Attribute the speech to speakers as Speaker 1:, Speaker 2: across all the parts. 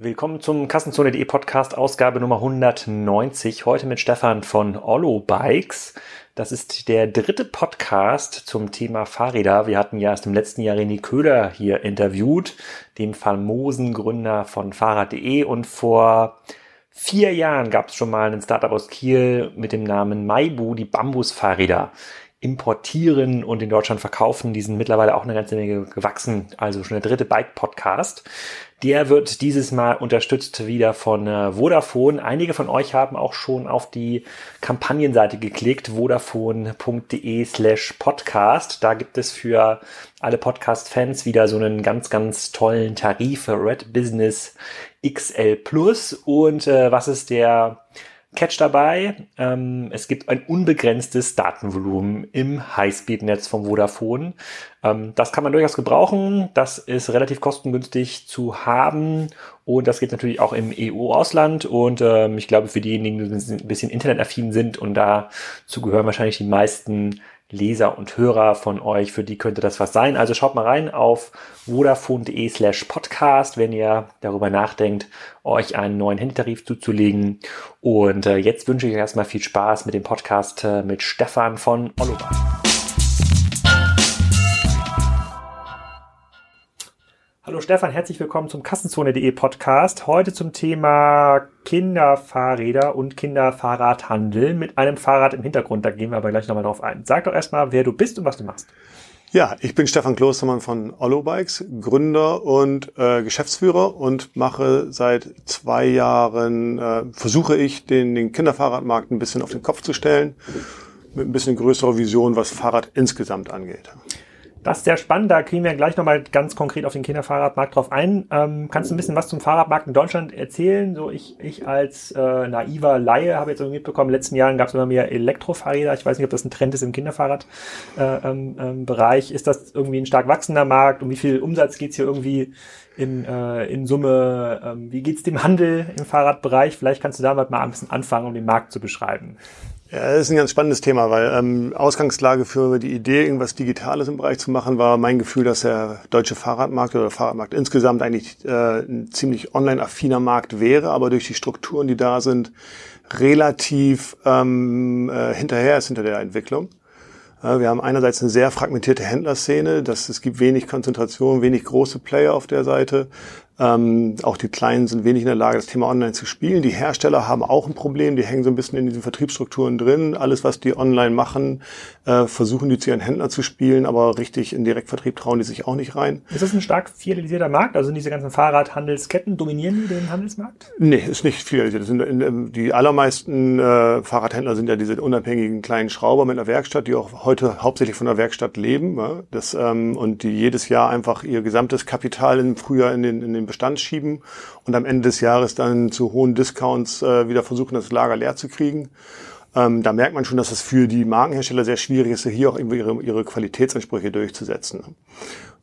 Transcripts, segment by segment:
Speaker 1: Willkommen zum Kassenzone.de Podcast, Ausgabe Nummer 190. Heute mit Stefan von Ollo Bikes. Das ist der dritte Podcast zum Thema Fahrräder. Wir hatten ja erst im letzten Jahr René Köhler hier interviewt, dem famosen Gründer von Fahrrad.de. Und vor vier Jahren gab es schon mal einen Startup aus Kiel mit dem Namen Maibu, die Bambusfahrräder importieren und in Deutschland verkaufen. Die sind mittlerweile auch eine ganze Menge gewachsen. Also schon der dritte Bike-Podcast. Der wird dieses Mal unterstützt wieder von äh, Vodafone. Einige von euch haben auch schon auf die Kampagnenseite geklickt, vodafone.de slash podcast. Da gibt es für alle Podcast-Fans wieder so einen ganz, ganz tollen Tarif Red Business XL Plus. Und äh, was ist der Catch dabei. Ähm, es gibt ein unbegrenztes Datenvolumen im Highspeed-Netz vom Vodafone. Ähm, das kann man durchaus gebrauchen. Das ist relativ kostengünstig zu haben. Und das geht natürlich auch im EU-Ausland. Und ähm, ich glaube, für diejenigen, die ein bisschen internetaffin sind und dazu gehören wahrscheinlich die meisten Leser und Hörer von euch, für die könnte das was sein. Also schaut mal rein auf vodafone.de slash podcast, wenn ihr darüber nachdenkt, euch einen neuen Handytarif zuzulegen. Und äh, jetzt wünsche ich euch erstmal viel Spaß mit dem Podcast äh, mit Stefan von Oliver. Hallo Stefan, herzlich willkommen zum Kassenzone.de Podcast. Heute zum Thema Kinderfahrräder und Kinderfahrradhandel mit einem Fahrrad im Hintergrund. Da gehen wir aber gleich nochmal drauf ein. Sag doch erstmal, wer du bist und was du machst.
Speaker 2: Ja, ich bin Stefan Klostermann von Ollo Bikes, Gründer und äh, Geschäftsführer und mache seit zwei Jahren, äh, versuche ich, den, den Kinderfahrradmarkt ein bisschen auf den Kopf zu stellen, mit ein bisschen größerer Vision, was Fahrrad insgesamt angeht.
Speaker 1: Das ist sehr spannend. Da kriegen wir gleich nochmal ganz konkret auf den Kinderfahrradmarkt drauf ein. Ähm, kannst du ein bisschen was zum Fahrradmarkt in Deutschland erzählen? So ich, ich als äh, naiver Laie habe jetzt irgendwie mitbekommen, in den letzten Jahren gab es immer mehr Elektrofahrräder. Ich weiß nicht, ob das ein Trend ist im Kinderfahrradbereich. Äh, ähm, ähm, ist das irgendwie ein stark wachsender Markt? Um wie viel Umsatz geht's hier irgendwie in, äh, in Summe? Ähm, wie geht's dem Handel im Fahrradbereich? Vielleicht kannst du damit mal ein bisschen anfangen, um den Markt zu beschreiben.
Speaker 2: Ja, das ist ein ganz spannendes Thema, weil ähm, Ausgangslage für die Idee, irgendwas Digitales im Bereich zu machen, war mein Gefühl, dass der deutsche Fahrradmarkt oder der Fahrradmarkt insgesamt eigentlich äh, ein ziemlich online-affiner Markt wäre, aber durch die Strukturen, die da sind, relativ ähm, äh, hinterher ist hinter der Entwicklung. Wir haben einerseits eine sehr fragmentierte Händlerszene, dass es gibt wenig Konzentration, wenig große Player auf der Seite. Ähm, auch die Kleinen sind wenig in der Lage, das Thema online zu spielen. Die Hersteller haben auch ein Problem, die hängen so ein bisschen in diesen Vertriebsstrukturen drin. Alles, was die online machen, äh, versuchen die zu ihren Händlern zu spielen, aber richtig in Direktvertrieb trauen die sich auch nicht rein.
Speaker 1: Ist das ein stark filialisierter Markt? Also sind diese ganzen Fahrradhandelsketten, dominieren die den Handelsmarkt?
Speaker 2: Nee, ist nicht filialisiert. Sind, in, die allermeisten äh, Fahrradhändler sind ja diese unabhängigen kleinen Schrauber mit einer Werkstatt, die auch heute hauptsächlich von der Werkstatt leben ja? das, ähm, und die jedes Jahr einfach ihr gesamtes Kapital im Frühjahr in den, in den Bestand schieben und am Ende des Jahres dann zu hohen Discounts äh, wieder versuchen, das Lager leer zu kriegen. Ähm, da merkt man schon, dass es für die Markenhersteller sehr schwierig ist, hier auch irgendwie ihre, ihre Qualitätsansprüche durchzusetzen.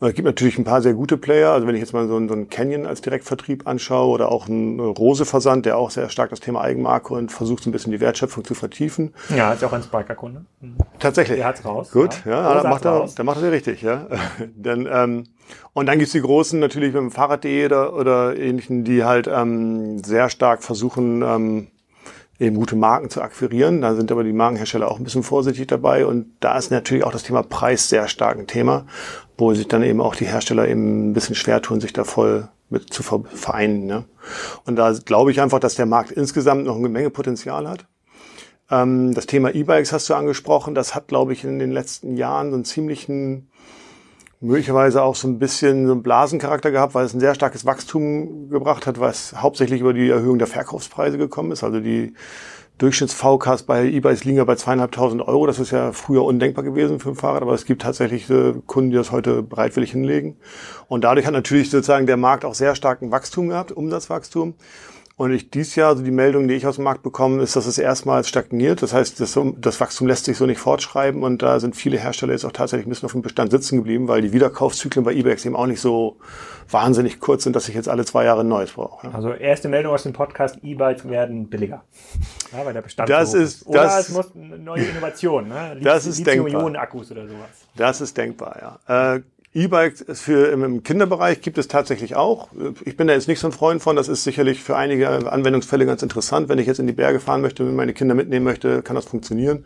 Speaker 2: Es gibt natürlich ein paar sehr gute Player. Also wenn ich jetzt mal so einen, so einen Canyon als Direktvertrieb anschaue oder auch einen Rose-Versand, der auch sehr stark das Thema Eigenmarke und versucht so ein bisschen die Wertschöpfung zu vertiefen.
Speaker 1: Ja, ist ja auch ein Spiker-Kunde.
Speaker 2: Mhm. Tatsächlich. Der hat's raus. Gut, ja, ja da macht er, da macht er richtig, ja. Dann, ähm, und dann gibt's die Großen natürlich mit dem Fahrrad.de oder, oder ähnlichen, die halt ähm, sehr stark versuchen, ähm, eben gute Marken zu akquirieren. Da sind aber die Markenhersteller auch ein bisschen vorsichtig dabei. Und da ist natürlich auch das Thema Preis sehr stark ein Thema, wo sich dann eben auch die Hersteller eben ein bisschen schwer tun, sich da voll mit zu vereinen. Ne? Und da glaube ich einfach, dass der Markt insgesamt noch eine Menge Potenzial hat. Ähm, das Thema E-Bikes hast du angesprochen. Das hat, glaube ich, in den letzten Jahren so einen ziemlichen möglicherweise auch so ein bisschen so einen Blasencharakter gehabt, weil es ein sehr starkes Wachstum gebracht hat, was hauptsächlich über die Erhöhung der Verkaufspreise gekommen ist. Also die Durchschnitts-VKs bei E-Bikes liegen ja bei zweieinhalbtausend Euro. Das ist ja früher undenkbar gewesen für ein Fahrrad, aber es gibt tatsächlich äh, Kunden, die das heute bereitwillig hinlegen. Und dadurch hat natürlich sozusagen der Markt auch sehr starken Wachstum gehabt, Umsatzwachstum. Und ich dies Jahr, also die Meldung, die ich aus dem Markt bekomme, ist, dass es erstmals stagniert. Das heißt, das, das, Wachstum lässt sich so nicht fortschreiben und da sind viele Hersteller jetzt auch tatsächlich ein bisschen auf dem Bestand sitzen geblieben, weil die Wiederkaufszyklen bei eBay eben auch nicht so wahnsinnig kurz sind, dass ich jetzt alle zwei Jahre ein neues brauche.
Speaker 1: Also erste Meldung aus dem Podcast, E-Bikes werden billiger.
Speaker 2: Ja, weil der Bestand das so ist,
Speaker 1: Oder
Speaker 2: das,
Speaker 1: es muss eine neue Innovation, ne?
Speaker 2: das ist denkbar.
Speaker 1: Akkus oder sowas.
Speaker 2: Das ist denkbar, ja. Äh, E-Bike für im Kinderbereich gibt es tatsächlich auch. Ich bin da jetzt nicht so ein Freund von. Das ist sicherlich für einige Anwendungsfälle ganz interessant. Wenn ich jetzt in die Berge fahren möchte, meine Kinder mitnehmen möchte, kann das funktionieren.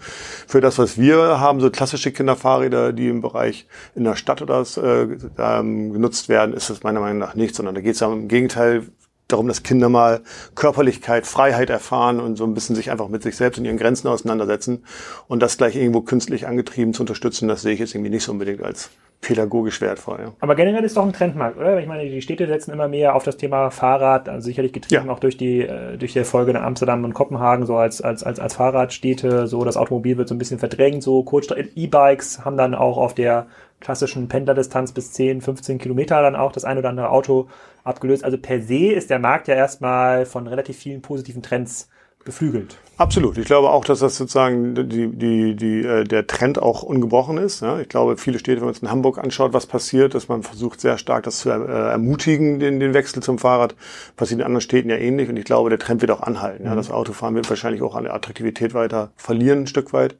Speaker 2: Für das, was wir haben, so klassische Kinderfahrräder, die im Bereich in der Stadt oder so, äh, genutzt werden, ist das meiner Meinung nach nicht, sondern da geht es ja im Gegenteil darum, dass Kinder mal Körperlichkeit, Freiheit erfahren und so ein bisschen sich einfach mit sich selbst und ihren Grenzen auseinandersetzen und das gleich irgendwo künstlich angetrieben zu unterstützen, das sehe ich jetzt irgendwie nicht so unbedingt als pädagogisch wertvoll. Ja.
Speaker 1: Aber generell ist doch ein Trendmarkt, oder? Ich meine, die Städte setzen immer mehr auf das Thema Fahrrad, also sicherlich getrieben ja. auch durch die äh, durch die Erfolge in Amsterdam und Kopenhagen so als als als als Fahrradstädte, so das Automobil wird so ein bisschen verdrängt, so Kurzstrecke E-Bikes haben dann auch auf der klassischen Pendlerdistanz bis 10, 15 Kilometer dann auch das ein oder andere Auto abgelöst. Also per se ist der Markt ja erstmal von relativ vielen positiven Trends beflügelt.
Speaker 2: Absolut. Ich glaube auch, dass das sozusagen die, die, die, äh, der Trend auch ungebrochen ist. Ja. Ich glaube, viele Städte, wenn man es in Hamburg anschaut, was passiert, dass man versucht sehr stark das zu äh, ermutigen, den, den Wechsel zum Fahrrad. Passiert in anderen Städten ja ähnlich. Und ich glaube, der Trend wird auch anhalten. Ja. Mhm. Das Autofahren wird wahrscheinlich auch an der Attraktivität weiter verlieren, ein Stück weit.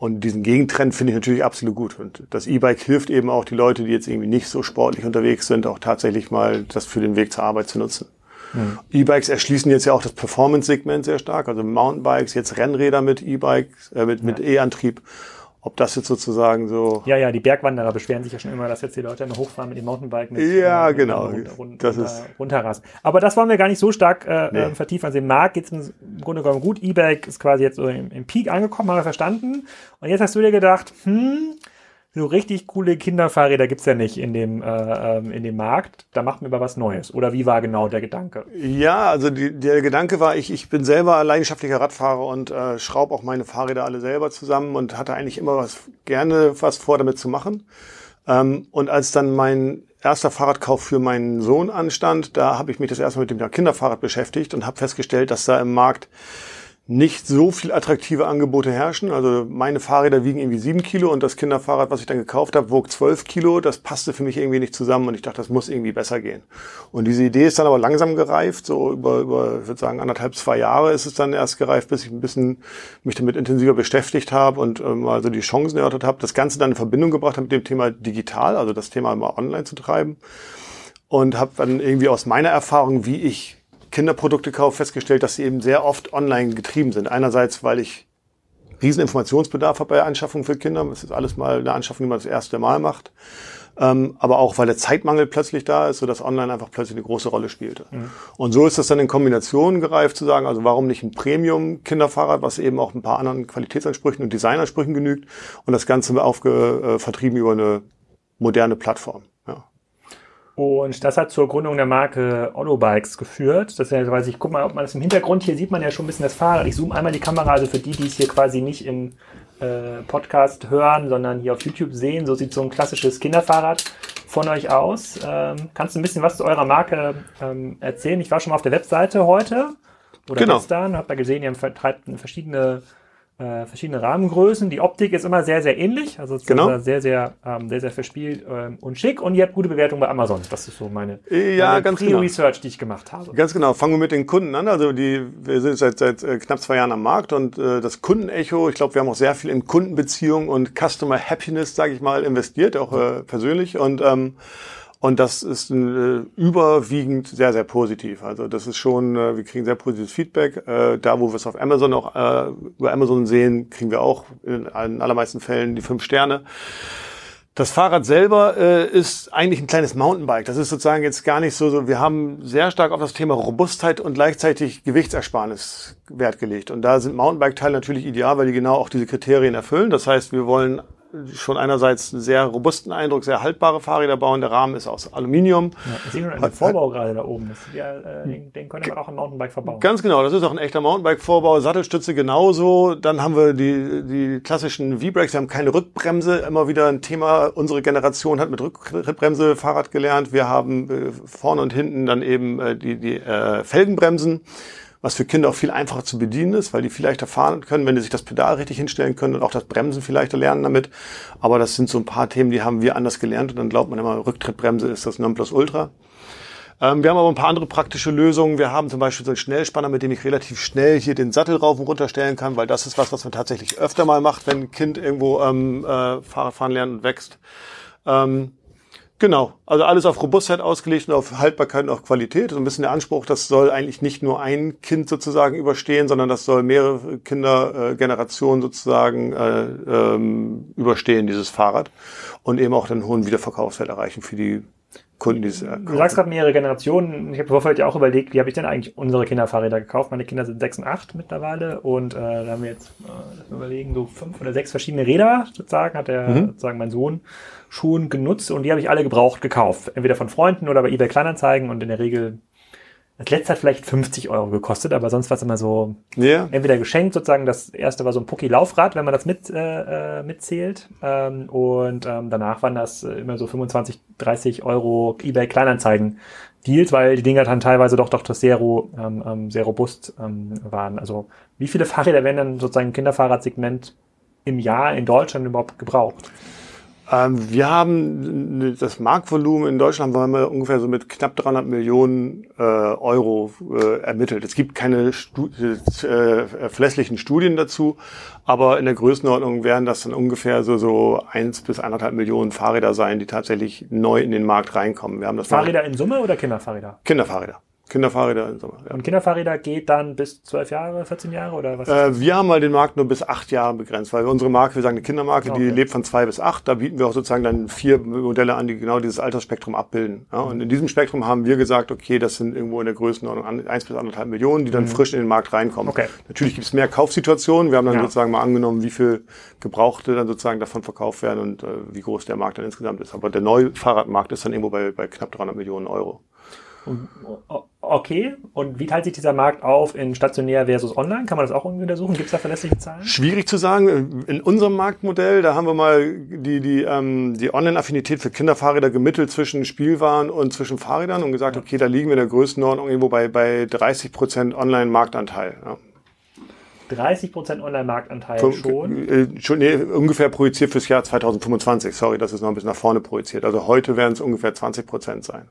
Speaker 2: Und diesen Gegentrend finde ich natürlich absolut gut. Und das E-Bike hilft eben auch die Leute, die jetzt irgendwie nicht so sportlich unterwegs sind, auch tatsächlich mal das für den Weg zur Arbeit zu nutzen. Mhm. E-Bikes erschließen jetzt ja auch das Performance-Segment sehr stark, also Mountainbikes, jetzt Rennräder mit E-Bikes, äh, mit, ja. mit E-Antrieb. Ob das jetzt sozusagen so.
Speaker 1: Ja, ja, die Bergwanderer beschweren sich ja schon immer, dass jetzt die Leute immer hochfahren mit dem Mountainbike mit
Speaker 2: Ja, äh, genau. Runter,
Speaker 1: runter, das ist runterrasen. Aber das wollen wir gar nicht so stark äh, nee. Ähm, vertiefen. Also im Markt geht es im Grunde genommen gut. E-Bike ist quasi jetzt so im, im Peak angekommen, haben wir verstanden. Und jetzt hast du dir gedacht, hm, so richtig coole Kinderfahrräder gibt's ja nicht in dem, äh, ähm, in dem Markt. Da macht man aber was Neues. Oder wie war genau der Gedanke?
Speaker 2: Ja, also die, der Gedanke war, ich, ich bin selber leidenschaftlicher Radfahrer und äh, schraube auch meine Fahrräder alle selber zusammen und hatte eigentlich immer was gerne was vor, damit zu machen. Ähm, und als dann mein erster Fahrradkauf für meinen Sohn anstand, da habe ich mich das erstmal mit dem Kinderfahrrad beschäftigt und habe festgestellt, dass da im Markt nicht so viel attraktive Angebote herrschen. Also meine Fahrräder wiegen irgendwie sieben Kilo und das Kinderfahrrad, was ich dann gekauft habe, wog zwölf Kilo. Das passte für mich irgendwie nicht zusammen und ich dachte, das muss irgendwie besser gehen. Und diese Idee ist dann aber langsam gereift. So über, über ich würde sagen, anderthalb, zwei Jahre ist es dann erst gereift, bis ich ein bisschen mich damit intensiver beschäftigt habe und ähm, also die Chancen erörtert habe. Das Ganze dann in Verbindung gebracht habe mit dem Thema digital, also das Thema immer online zu treiben. Und habe dann irgendwie aus meiner Erfahrung, wie ich Kinderprodukte kaufe, festgestellt, dass sie eben sehr oft online getrieben sind. Einerseits, weil ich riesen Informationsbedarf habe bei der Anschaffung für Kinder. Das ist alles mal eine Anschaffung, die man das erste Mal macht. Ähm, aber auch, weil der Zeitmangel plötzlich da ist, sodass online einfach plötzlich eine große Rolle spielte. Mhm. Und so ist das dann in Kombination gereift zu sagen, also warum nicht ein Premium-Kinderfahrrad, was eben auch ein paar anderen Qualitätsansprüchen und Designansprüchen genügt und das Ganze aufge, äh, vertrieben über eine moderne Plattform.
Speaker 1: Und das hat zur Gründung der Marke Bikes geführt. Das heißt, weiß ich, guck mal, ob man das im Hintergrund hier sieht man ja schon ein bisschen das Fahrrad. Ich zoome einmal die Kamera, also für die, die es hier quasi nicht im äh, Podcast hören, sondern hier auf YouTube sehen. So sieht so ein klassisches Kinderfahrrad von euch aus. Ähm, kannst du ein bisschen was zu eurer Marke ähm, erzählen? Ich war schon mal auf der Webseite heute oder genau. gestern, habe da gesehen, ihr vertreibt verschiedene äh, verschiedene Rahmengrößen. Die Optik ist immer sehr, sehr ähnlich. Also es genau. sehr, sehr, ähm, sehr, sehr verspielt ähm, und schick. Und ihr habt gute Bewertungen bei Amazon. Das ist so meine,
Speaker 2: ja, meine ganz genau.
Speaker 1: Research, die ich gemacht habe.
Speaker 2: Ganz genau. Fangen wir mit den Kunden an. Also die, wir sind seit, seit äh, knapp zwei Jahren am Markt und äh, das Kundenecho, ich glaube, wir haben auch sehr viel in Kundenbeziehungen und Customer Happiness, sage ich mal, investiert, auch äh, persönlich. Und ähm, und das ist äh, überwiegend sehr, sehr positiv. Also das ist schon, äh, wir kriegen sehr positives Feedback. Äh, da, wo wir es auf Amazon auch äh, über Amazon sehen, kriegen wir auch in, in allermeisten Fällen die fünf Sterne. Das Fahrrad selber äh, ist eigentlich ein kleines Mountainbike. Das ist sozusagen jetzt gar nicht so, so. Wir haben sehr stark auf das Thema Robustheit und gleichzeitig Gewichtsersparnis Wert gelegt. Und da sind Mountainbike-Teile natürlich ideal, weil die genau auch diese Kriterien erfüllen. Das heißt, wir wollen schon einerseits einen sehr robusten Eindruck, sehr haltbare Fahrräder bauen. Der Rahmen ist aus Aluminium.
Speaker 1: Ja, ich sehe schon den Vorbau gerade da oben. Das, ja, äh, den, den können wir auch im Mountainbike verbauen.
Speaker 2: Ganz genau, das ist auch ein echter Mountainbike-Vorbau. Sattelstütze genauso. Dann haben wir die, die klassischen V-Brakes. Wir haben keine Rückbremse. Immer wieder ein Thema. Unsere Generation hat mit Rückbremse Fahrrad gelernt. Wir haben äh, vorne und hinten dann eben äh, die, die äh, Felgenbremsen was für Kinder auch viel einfacher zu bedienen ist, weil die viel leichter fahren können, wenn die sich das Pedal richtig hinstellen können und auch das Bremsen vielleicht lernen damit. Aber das sind so ein paar Themen, die haben wir anders gelernt und dann glaubt man immer, Rücktrittbremse ist das Nonplusultra. Ähm, wir haben aber ein paar andere praktische Lösungen. Wir haben zum Beispiel so einen Schnellspanner, mit dem ich relativ schnell hier den Sattel rauf und runter kann, weil das ist was, was man tatsächlich öfter mal macht, wenn ein Kind irgendwo ähm, äh, Fahrrad fahren lernt und wächst. Ähm, Genau, also alles auf Robustheit ausgelegt und auf Haltbarkeit und auf Qualität. So ein bisschen der Anspruch, das soll eigentlich nicht nur ein Kind sozusagen überstehen, sondern das soll mehrere Kindergenerationen sozusagen äh, ähm, überstehen, dieses Fahrrad. Und eben auch den hohen Wiederverkaufswert erreichen für die Kunden, die.
Speaker 1: Du sagst gerade mehrere Generationen. Ich habe vorher ja auch überlegt, wie habe ich denn eigentlich unsere Kinderfahrräder gekauft? Meine Kinder sind sechs und acht mittlerweile und äh, da haben wir jetzt, äh, überlegen, so fünf oder sechs verschiedene Räder sozusagen, hat der mhm. sozusagen mein Sohn schon genutzt und die habe ich alle gebraucht gekauft. Entweder von Freunden oder bei eBay Kleinanzeigen und in der Regel das letzte hat vielleicht 50 Euro gekostet, aber sonst war es immer so yeah. entweder geschenkt sozusagen. Das erste war so ein Pucki-Laufrad, wenn man das mit, äh, äh, mitzählt. Ähm, und ähm, danach waren das immer so 25, 30 Euro eBay Kleinanzeigen Deals, weil die Dinger dann teilweise doch doch das sehr, ähm, ähm, sehr robust ähm, waren. Also wie viele Fahrräder werden dann sozusagen im Kinderfahrradsegment im Jahr in Deutschland überhaupt gebraucht?
Speaker 2: Ähm, wir haben das Marktvolumen in Deutschland haben wir ungefähr so mit knapp 300 Millionen äh, Euro äh, ermittelt. Es gibt keine Stu äh, verlässlichen Studien dazu, aber in der Größenordnung werden das dann ungefähr so so eins bis anderthalb Millionen Fahrräder sein, die tatsächlich neu in den Markt reinkommen.
Speaker 1: Wir haben das Fahrräder in Summe oder Kinderfahrräder?
Speaker 2: Kinderfahrräder. Kinderfahrräder
Speaker 1: im Sommer. Ja. Und Kinderfahrräder geht dann bis zwölf Jahre, 14 Jahre oder was?
Speaker 2: Äh, wir haben mal den Markt nur bis acht Jahre begrenzt, weil unsere Marke, wir sagen eine Kindermarke, okay. die lebt von zwei bis acht. Da bieten wir auch sozusagen dann vier Modelle an, die genau dieses Altersspektrum abbilden. Ja, und in diesem Spektrum haben wir gesagt, okay, das sind irgendwo in der Größenordnung eins bis anderthalb Millionen, die dann mhm. frisch in den Markt reinkommen. Okay. Natürlich gibt es mehr Kaufsituationen. Wir haben dann ja. sozusagen mal angenommen, wie viel Gebrauchte dann sozusagen davon verkauft werden und äh, wie groß der Markt dann insgesamt ist. Aber der neue Fahrradmarkt ist dann irgendwo bei, bei knapp 300 Millionen Euro.
Speaker 1: Okay, und wie teilt sich dieser Markt auf in stationär versus online? Kann man das auch irgendwie untersuchen? Gibt es da verlässliche Zahlen?
Speaker 2: Schwierig zu sagen. In unserem Marktmodell, da haben wir mal die, die, ähm, die Online-Affinität für Kinderfahrräder gemittelt zwischen Spielwaren und zwischen Fahrrädern und gesagt, okay, da liegen wir in der Größenordnung irgendwo bei, bei 30 Prozent Online-Marktanteil. Ja.
Speaker 1: 30 Prozent Online-Marktanteil schon?
Speaker 2: Äh, schon nee, ungefähr projiziert fürs Jahr 2025. Sorry, das ist noch ein bisschen nach vorne projiziert. Also heute werden es ungefähr 20 Prozent sein.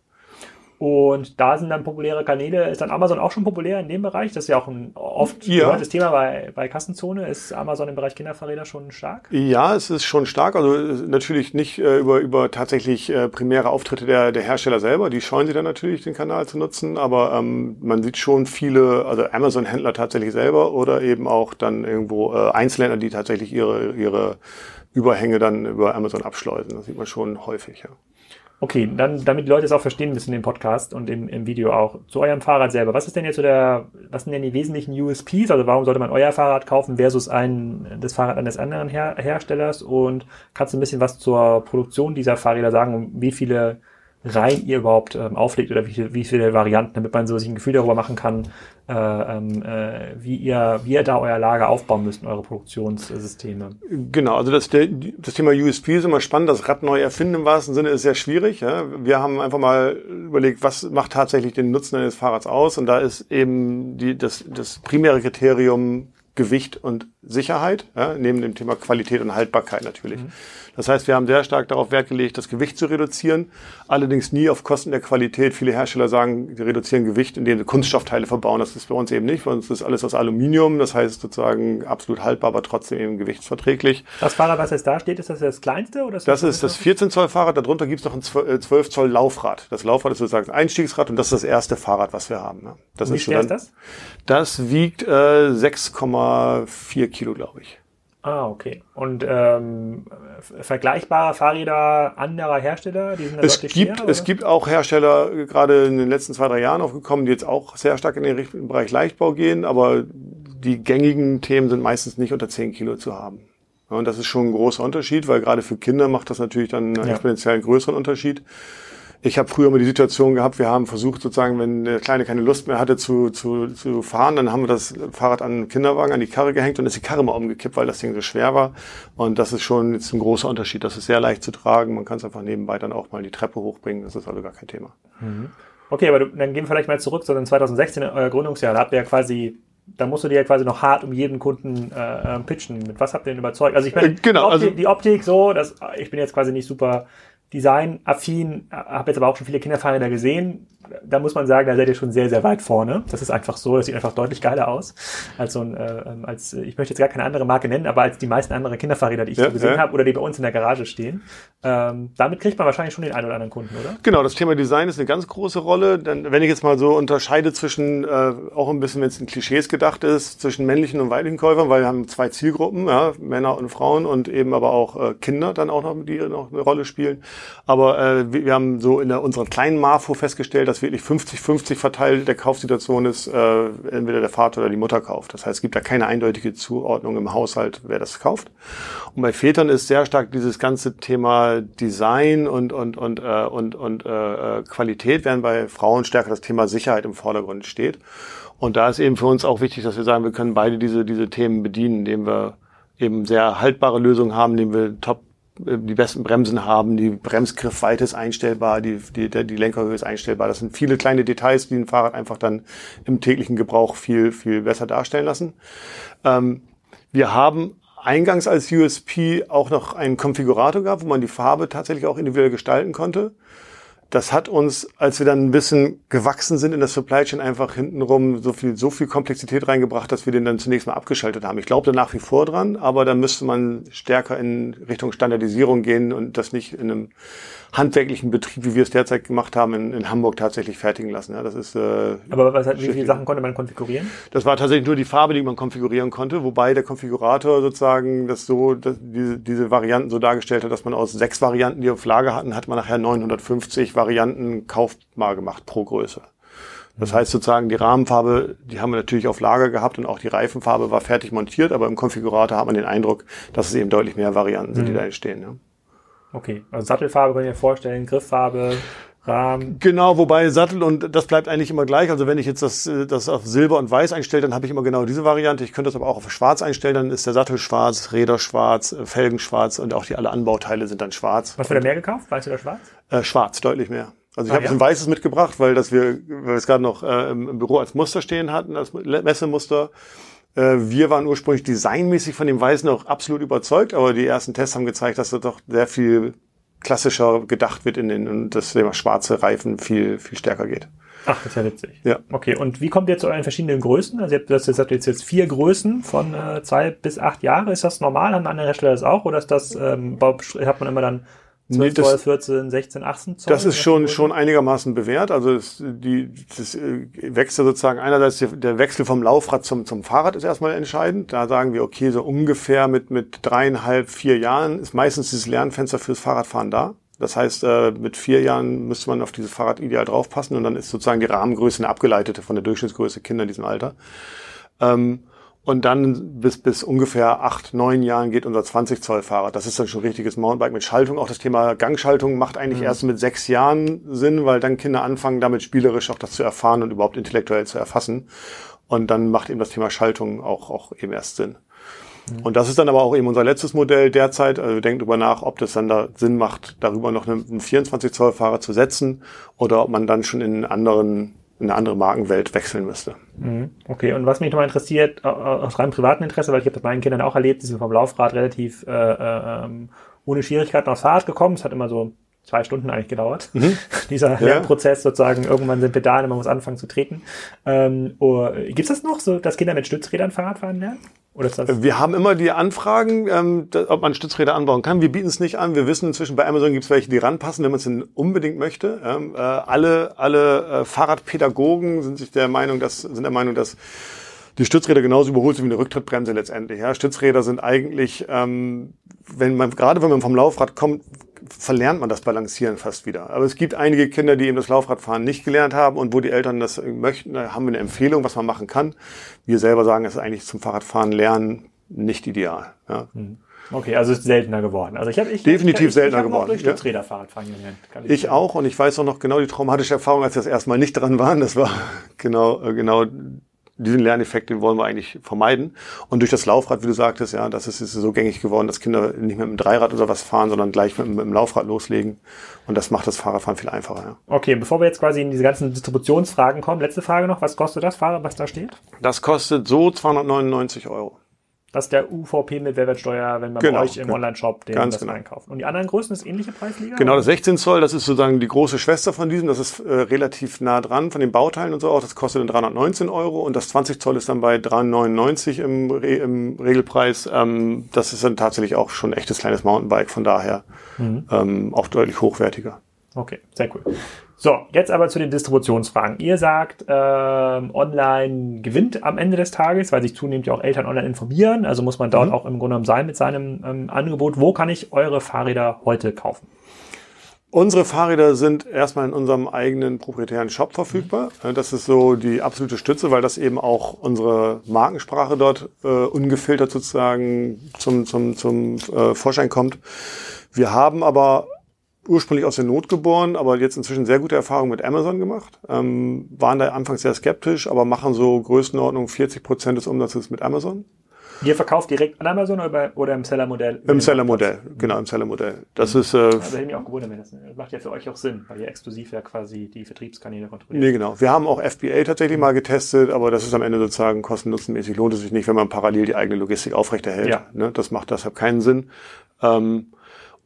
Speaker 1: Und da sind dann populäre Kanäle. Ist dann Amazon auch schon populär in dem Bereich? Das ist ja auch ein oft ja. gehörtes Thema bei, bei Kassenzone. Ist Amazon im Bereich Kinderfahrräder schon stark?
Speaker 2: Ja, es ist schon stark. Also natürlich nicht äh, über, über tatsächlich äh, primäre Auftritte der, der Hersteller selber. Die scheuen sie dann natürlich, den Kanal zu nutzen. Aber ähm, man sieht schon viele, also Amazon-Händler tatsächlich selber oder eben auch dann irgendwo äh, Einzelhändler, die tatsächlich ihre, ihre Überhänge dann über Amazon abschleusen. Das sieht man schon häufig, ja.
Speaker 1: Okay, dann, damit die Leute es auch verstehen müssen im Podcast und im, im Video auch. Zu eurem Fahrrad selber. Was ist denn jetzt so der, was sind denn die wesentlichen USPs? Also warum sollte man euer Fahrrad kaufen versus ein, das Fahrrad eines anderen Her Herstellers? Und kannst du ein bisschen was zur Produktion dieser Fahrräder sagen? Wie viele rein ihr überhaupt ähm, auflegt oder wie, wie viele Varianten, damit man so sich ein Gefühl darüber machen kann, äh, ähm, äh, wie ihr wie ihr da euer Lager aufbauen müsst, eure Produktionssysteme.
Speaker 2: Genau, also das, das Thema USP ist immer spannend, das Rad neu erfinden im wahrsten Sinne ist sehr schwierig. Ja? Wir haben einfach mal überlegt, was macht tatsächlich den Nutzen eines Fahrrads aus und da ist eben die, das, das primäre Kriterium Gewicht und Sicherheit, ja, neben dem Thema Qualität und Haltbarkeit natürlich. Mhm. Das heißt, wir haben sehr stark darauf Wert gelegt, das Gewicht zu reduzieren, allerdings nie auf Kosten der Qualität. Viele Hersteller sagen, sie reduzieren Gewicht, indem sie Kunststoffteile verbauen. Das ist bei uns eben nicht. Bei uns ist alles aus Aluminium, das heißt sozusagen absolut haltbar, aber trotzdem eben gewichtsverträglich.
Speaker 1: Das Fahrrad, was jetzt da steht, ist das das kleinste? Oder
Speaker 2: ist das, das ist das 14 Zoll Fahrrad, darunter gibt es noch ein 12 äh, Zoll Laufrad. Das Laufrad ist sozusagen ein Einstiegsrad und das ist das erste Fahrrad, was wir haben.
Speaker 1: Das Wie ist, schwer ist das?
Speaker 2: Das wiegt äh, 6,4 Kilo, glaube ich.
Speaker 1: Ah, okay. Und ähm, vergleichbare Fahrräder anderer Hersteller,
Speaker 2: die sind es gibt schwer, Es gibt auch Hersteller, gerade in den letzten zwei, drei Jahren aufgekommen, die jetzt auch sehr stark in den Bereich Leichtbau gehen, aber die gängigen Themen sind meistens nicht unter 10 Kilo zu haben. und das ist schon ein großer Unterschied, weil gerade für Kinder macht das natürlich dann einen ja. exponentiell größeren Unterschied. Ich habe früher mal die Situation gehabt, wir haben versucht sozusagen, wenn der Kleine keine Lust mehr hatte zu, zu, zu fahren, dann haben wir das Fahrrad an den Kinderwagen, an die Karre gehängt und ist die Karre mal umgekippt, weil das Ding so schwer war. Und das ist schon jetzt ein großer Unterschied. Das ist sehr leicht zu tragen. Man kann es einfach nebenbei dann auch mal die Treppe hochbringen. Das ist also gar kein Thema.
Speaker 1: Mhm. Okay, aber dann gehen wir vielleicht mal zurück zu den 2016, euer Gründungsjahr. Da habt ihr ja quasi da musst du dir ja quasi noch hart um jeden Kunden äh, pitchen. Mit was habt ihr denn überzeugt? Also ich meine, äh, genau, die, Optik, also, die Optik so, das, ich bin jetzt quasi nicht super designaffin, habe jetzt aber auch schon viele Kinderfahrräder gesehen. Da muss man sagen, da seid ihr schon sehr, sehr weit vorne. Das ist einfach so, das sieht einfach deutlich geiler aus. Als so ein, äh, ähm, als, ich möchte jetzt gar keine andere Marke nennen, aber als die meisten anderen Kinderfahrräder, die ich ja, so gesehen ja. habe oder die bei uns in der Garage stehen. Ähm, damit kriegt man wahrscheinlich schon den einen oder anderen Kunden, oder?
Speaker 2: Genau, das Thema Design ist eine ganz große Rolle. Denn wenn ich jetzt mal so unterscheide zwischen, äh, auch ein bisschen, wenn es in Klischees gedacht ist, zwischen männlichen und weiblichen Käufern, weil wir haben zwei Zielgruppen, ja, Männer und Frauen und eben aber auch äh, Kinder dann auch noch, die noch eine Rolle spielen. Aber äh, wir, wir haben so in der, unserer kleinen Marfo festgestellt, dass wirklich 50-50 verteilt der Kaufsituation ist, äh, entweder der Vater oder die Mutter kauft. Das heißt, es gibt da keine eindeutige Zuordnung im Haushalt, wer das kauft. Und bei Vätern ist sehr stark dieses ganze Thema Design und und und äh, und und äh, Qualität, während bei Frauen stärker das Thema Sicherheit im Vordergrund steht. Und da ist eben für uns auch wichtig, dass wir sagen, wir können beide diese diese Themen bedienen, indem wir eben sehr haltbare Lösungen haben, indem wir top die besten Bremsen haben, die Bremsgriffweite ist einstellbar, die, die, die Lenkerhöhe ist einstellbar. Das sind viele kleine Details, die ein Fahrrad einfach dann im täglichen Gebrauch viel, viel besser darstellen lassen. Ähm, wir haben eingangs als USP auch noch einen Konfigurator gehabt, wo man die Farbe tatsächlich auch individuell gestalten konnte das hat uns, als wir dann ein bisschen gewachsen sind in der Supply Chain, einfach hintenrum so viel, so viel Komplexität reingebracht, dass wir den dann zunächst mal abgeschaltet haben. Ich glaube da nach wie vor dran, aber da müsste man stärker in Richtung Standardisierung gehen und das nicht in einem handwerklichen Betrieb, wie wir es derzeit gemacht haben, in, in Hamburg tatsächlich fertigen lassen. Ja, das ist,
Speaker 1: äh, Aber was, wie viele Sachen konnte man konfigurieren?
Speaker 2: Das war tatsächlich nur die Farbe, die man konfigurieren konnte, wobei der Konfigurator sozusagen das so, dass diese, diese Varianten so dargestellt hat, dass man aus sechs Varianten, die auf Lager hatten, hat man nachher 950 Varianten kaufbar gemacht pro Größe. Das heißt sozusagen, die Rahmenfarbe, die haben wir natürlich auf Lager gehabt und auch die Reifenfarbe war fertig montiert, aber im Konfigurator hat man den Eindruck, dass es eben deutlich mehr Varianten sind, mhm. die da entstehen. Ja.
Speaker 1: Okay, also Sattelfarbe könnt ihr vorstellen, Grifffarbe, Rahmen.
Speaker 2: Genau, wobei Sattel und das bleibt eigentlich immer gleich. Also wenn ich jetzt das, äh, das auf Silber und Weiß einstelle, dann habe ich immer genau diese Variante. Ich könnte das aber auch auf Schwarz einstellen, dann ist der Sattel schwarz, Räder schwarz, äh, Felgen schwarz und auch die alle Anbauteile sind dann schwarz.
Speaker 1: Was wird da mehr gekauft? Weiß oder schwarz?
Speaker 2: Äh, schwarz, deutlich mehr. Also ich ah, habe ja. ein weißes mitgebracht, weil das wir, weil wir es gerade noch äh, im Büro als Muster stehen hatten, als Messemuster. Äh, wir waren ursprünglich designmäßig von dem Weißen auch absolut überzeugt, aber die ersten Tests haben gezeigt, dass da doch sehr viel klassischer gedacht wird in den und das Thema schwarze Reifen viel viel stärker geht.
Speaker 1: Ach, das ist ja witzig. Ja. Okay, und wie kommt ihr zu euren verschiedenen Größen? Also ihr habt das jetzt, jetzt, jetzt vier Größen von äh, zwei bis acht Jahre. Ist das normal? Haben andere Hersteller das auch? Oder ist das, ähm, hat man immer dann 12 nee, das, Zoll, 14, 16, 18 Zoll?
Speaker 2: Das ist schon, schon einigermaßen bewährt. Also es, die, das äh, Wechsel sozusagen, einerseits der Wechsel vom Laufrad zum, zum Fahrrad ist erstmal entscheidend. Da sagen wir, okay, so ungefähr mit, mit dreieinhalb, vier Jahren ist meistens dieses Lernfenster fürs Fahrradfahren da. Das heißt, äh, mit vier Jahren müsste man auf dieses Fahrrad ideal draufpassen und dann ist sozusagen die Rahmengröße eine abgeleitete von der Durchschnittsgröße Kinder in diesem Alter. Ähm, und dann bis, bis ungefähr acht, neun Jahren geht unser 20 Zoll Fahrrad. Das ist dann schon richtiges Mountainbike mit Schaltung. Auch das Thema Gangschaltung macht eigentlich mhm. erst mit sechs Jahren Sinn, weil dann Kinder anfangen, damit spielerisch auch das zu erfahren und überhaupt intellektuell zu erfassen. Und dann macht eben das Thema Schaltung auch, auch eben erst Sinn. Mhm. Und das ist dann aber auch eben unser letztes Modell derzeit. Also wir denken darüber nach, ob das dann da Sinn macht, darüber noch einen 24 Zoll Fahrer zu setzen oder ob man dann schon in anderen eine andere Markenwelt wechseln müsste.
Speaker 1: Mhm. Okay, und was mich nochmal interessiert, aus rein privatem Interesse, weil ich habe das meinen Kindern auch erlebt, die sind vom Laufrad relativ äh, äh, ähm, ohne Schwierigkeiten aufs Fahrrad gekommen. Es hat immer so zwei Stunden eigentlich gedauert, mhm. dieser ja. Lernprozess sozusagen. Irgendwann sind Pedale, man muss anfangen zu treten. Ähm, oh, Gibt es das noch, so, dass Kinder mit Stützrädern Fahrrad fahren lernen?
Speaker 2: Das wir haben immer die Anfragen, ähm, ob man Stützräder anbauen kann. Wir bieten es nicht an. Wir wissen inzwischen, bei Amazon gibt es welche, die ranpassen, wenn man es denn unbedingt möchte. Ähm, äh, alle alle äh, Fahrradpädagogen sind sich der Meinung, dass sind der Meinung, dass die Stützräder genauso überholt sind wie eine Rücktrittbremse letztendlich. Ja, Stützräder sind eigentlich, ähm, wenn man gerade wenn man vom Laufrad kommt, verlernt man das Balancieren fast wieder. Aber es gibt einige Kinder, die eben das Laufradfahren nicht gelernt haben und wo die Eltern das möchten, da haben wir eine Empfehlung, was man machen kann. Wir selber sagen, es ist eigentlich zum Fahrradfahren lernen nicht ideal. Ja.
Speaker 1: Mhm. Okay, also ist seltener geworden. Also ich habe ich
Speaker 2: definitiv
Speaker 1: ich,
Speaker 2: seltener ich, ich geworden.
Speaker 1: Durch Stützräder Fahrradfahren gelernt.
Speaker 2: Ich, ich auch und ich weiß auch noch genau die traumatische Erfahrung, als wir das erstmal nicht dran waren. Das war genau äh, genau diesen Lerneffekt, den wollen wir eigentlich vermeiden. Und durch das Laufrad, wie du sagtest, ja, das ist, ist so gängig geworden, dass Kinder nicht mit dem Dreirad oder was fahren, sondern gleich mit, mit dem Laufrad loslegen. Und das macht das Fahrradfahren viel einfacher. Ja.
Speaker 1: Okay, bevor wir jetzt quasi in diese ganzen Distributionsfragen kommen, letzte Frage noch, was kostet das Fahrrad, was da steht?
Speaker 2: Das kostet so 299 Euro.
Speaker 1: Das ist der UVP mit Mehrwertsteuer, wenn man genau, bei euch im genau. Online-Shop den
Speaker 2: Ganz das genau.
Speaker 1: einkauft. Und die anderen Größen ist ähnliche Preisliga?
Speaker 2: Genau, das 16 Zoll, das ist sozusagen die große Schwester von diesem. Das ist äh, relativ nah dran von den Bauteilen und so auch. Das kostet dann 319 Euro und das 20 Zoll ist dann bei 399 im, Re im Regelpreis. Ähm, das ist dann tatsächlich auch schon ein echtes kleines Mountainbike, von daher mhm. ähm, auch deutlich hochwertiger.
Speaker 1: Okay, sehr cool. So, jetzt aber zu den Distributionsfragen. Ihr sagt, äh, online gewinnt am Ende des Tages, weil sich zunehmend ja auch Eltern online informieren. Also muss man dort mhm. auch im Grunde genommen sein mit seinem ähm, Angebot. Wo kann ich eure Fahrräder heute kaufen?
Speaker 2: Unsere Fahrräder sind erstmal in unserem eigenen proprietären Shop verfügbar. Mhm. Das ist so die absolute Stütze, weil das eben auch unsere Markensprache dort äh, ungefiltert sozusagen zum, zum, zum äh, Vorschein kommt. Wir haben aber ursprünglich aus der Not geboren, aber jetzt inzwischen sehr gute Erfahrungen mit Amazon gemacht. Ähm, waren da anfangs sehr skeptisch, aber machen so Größenordnung 40 Prozent des Umsatzes mit Amazon.
Speaker 1: Ihr verkauft direkt an Amazon oder, oder im Seller-Modell?
Speaker 2: Im Seller-Modell, genau, im Seller-Modell. Das mhm. ist. Äh,
Speaker 1: also hätte mich auch gewundert, wenn das, das macht ja für euch auch Sinn, weil ihr exklusiv ja quasi die Vertriebskanäle kontrolliert.
Speaker 2: Nee, genau. Wir haben auch FBA tatsächlich mal getestet, aber das ist am Ende sozusagen kosten-nutzenmäßig lohnt es sich nicht, wenn man parallel die eigene Logistik aufrechterhält. Ja. Ne? Das macht deshalb keinen Sinn. Ähm,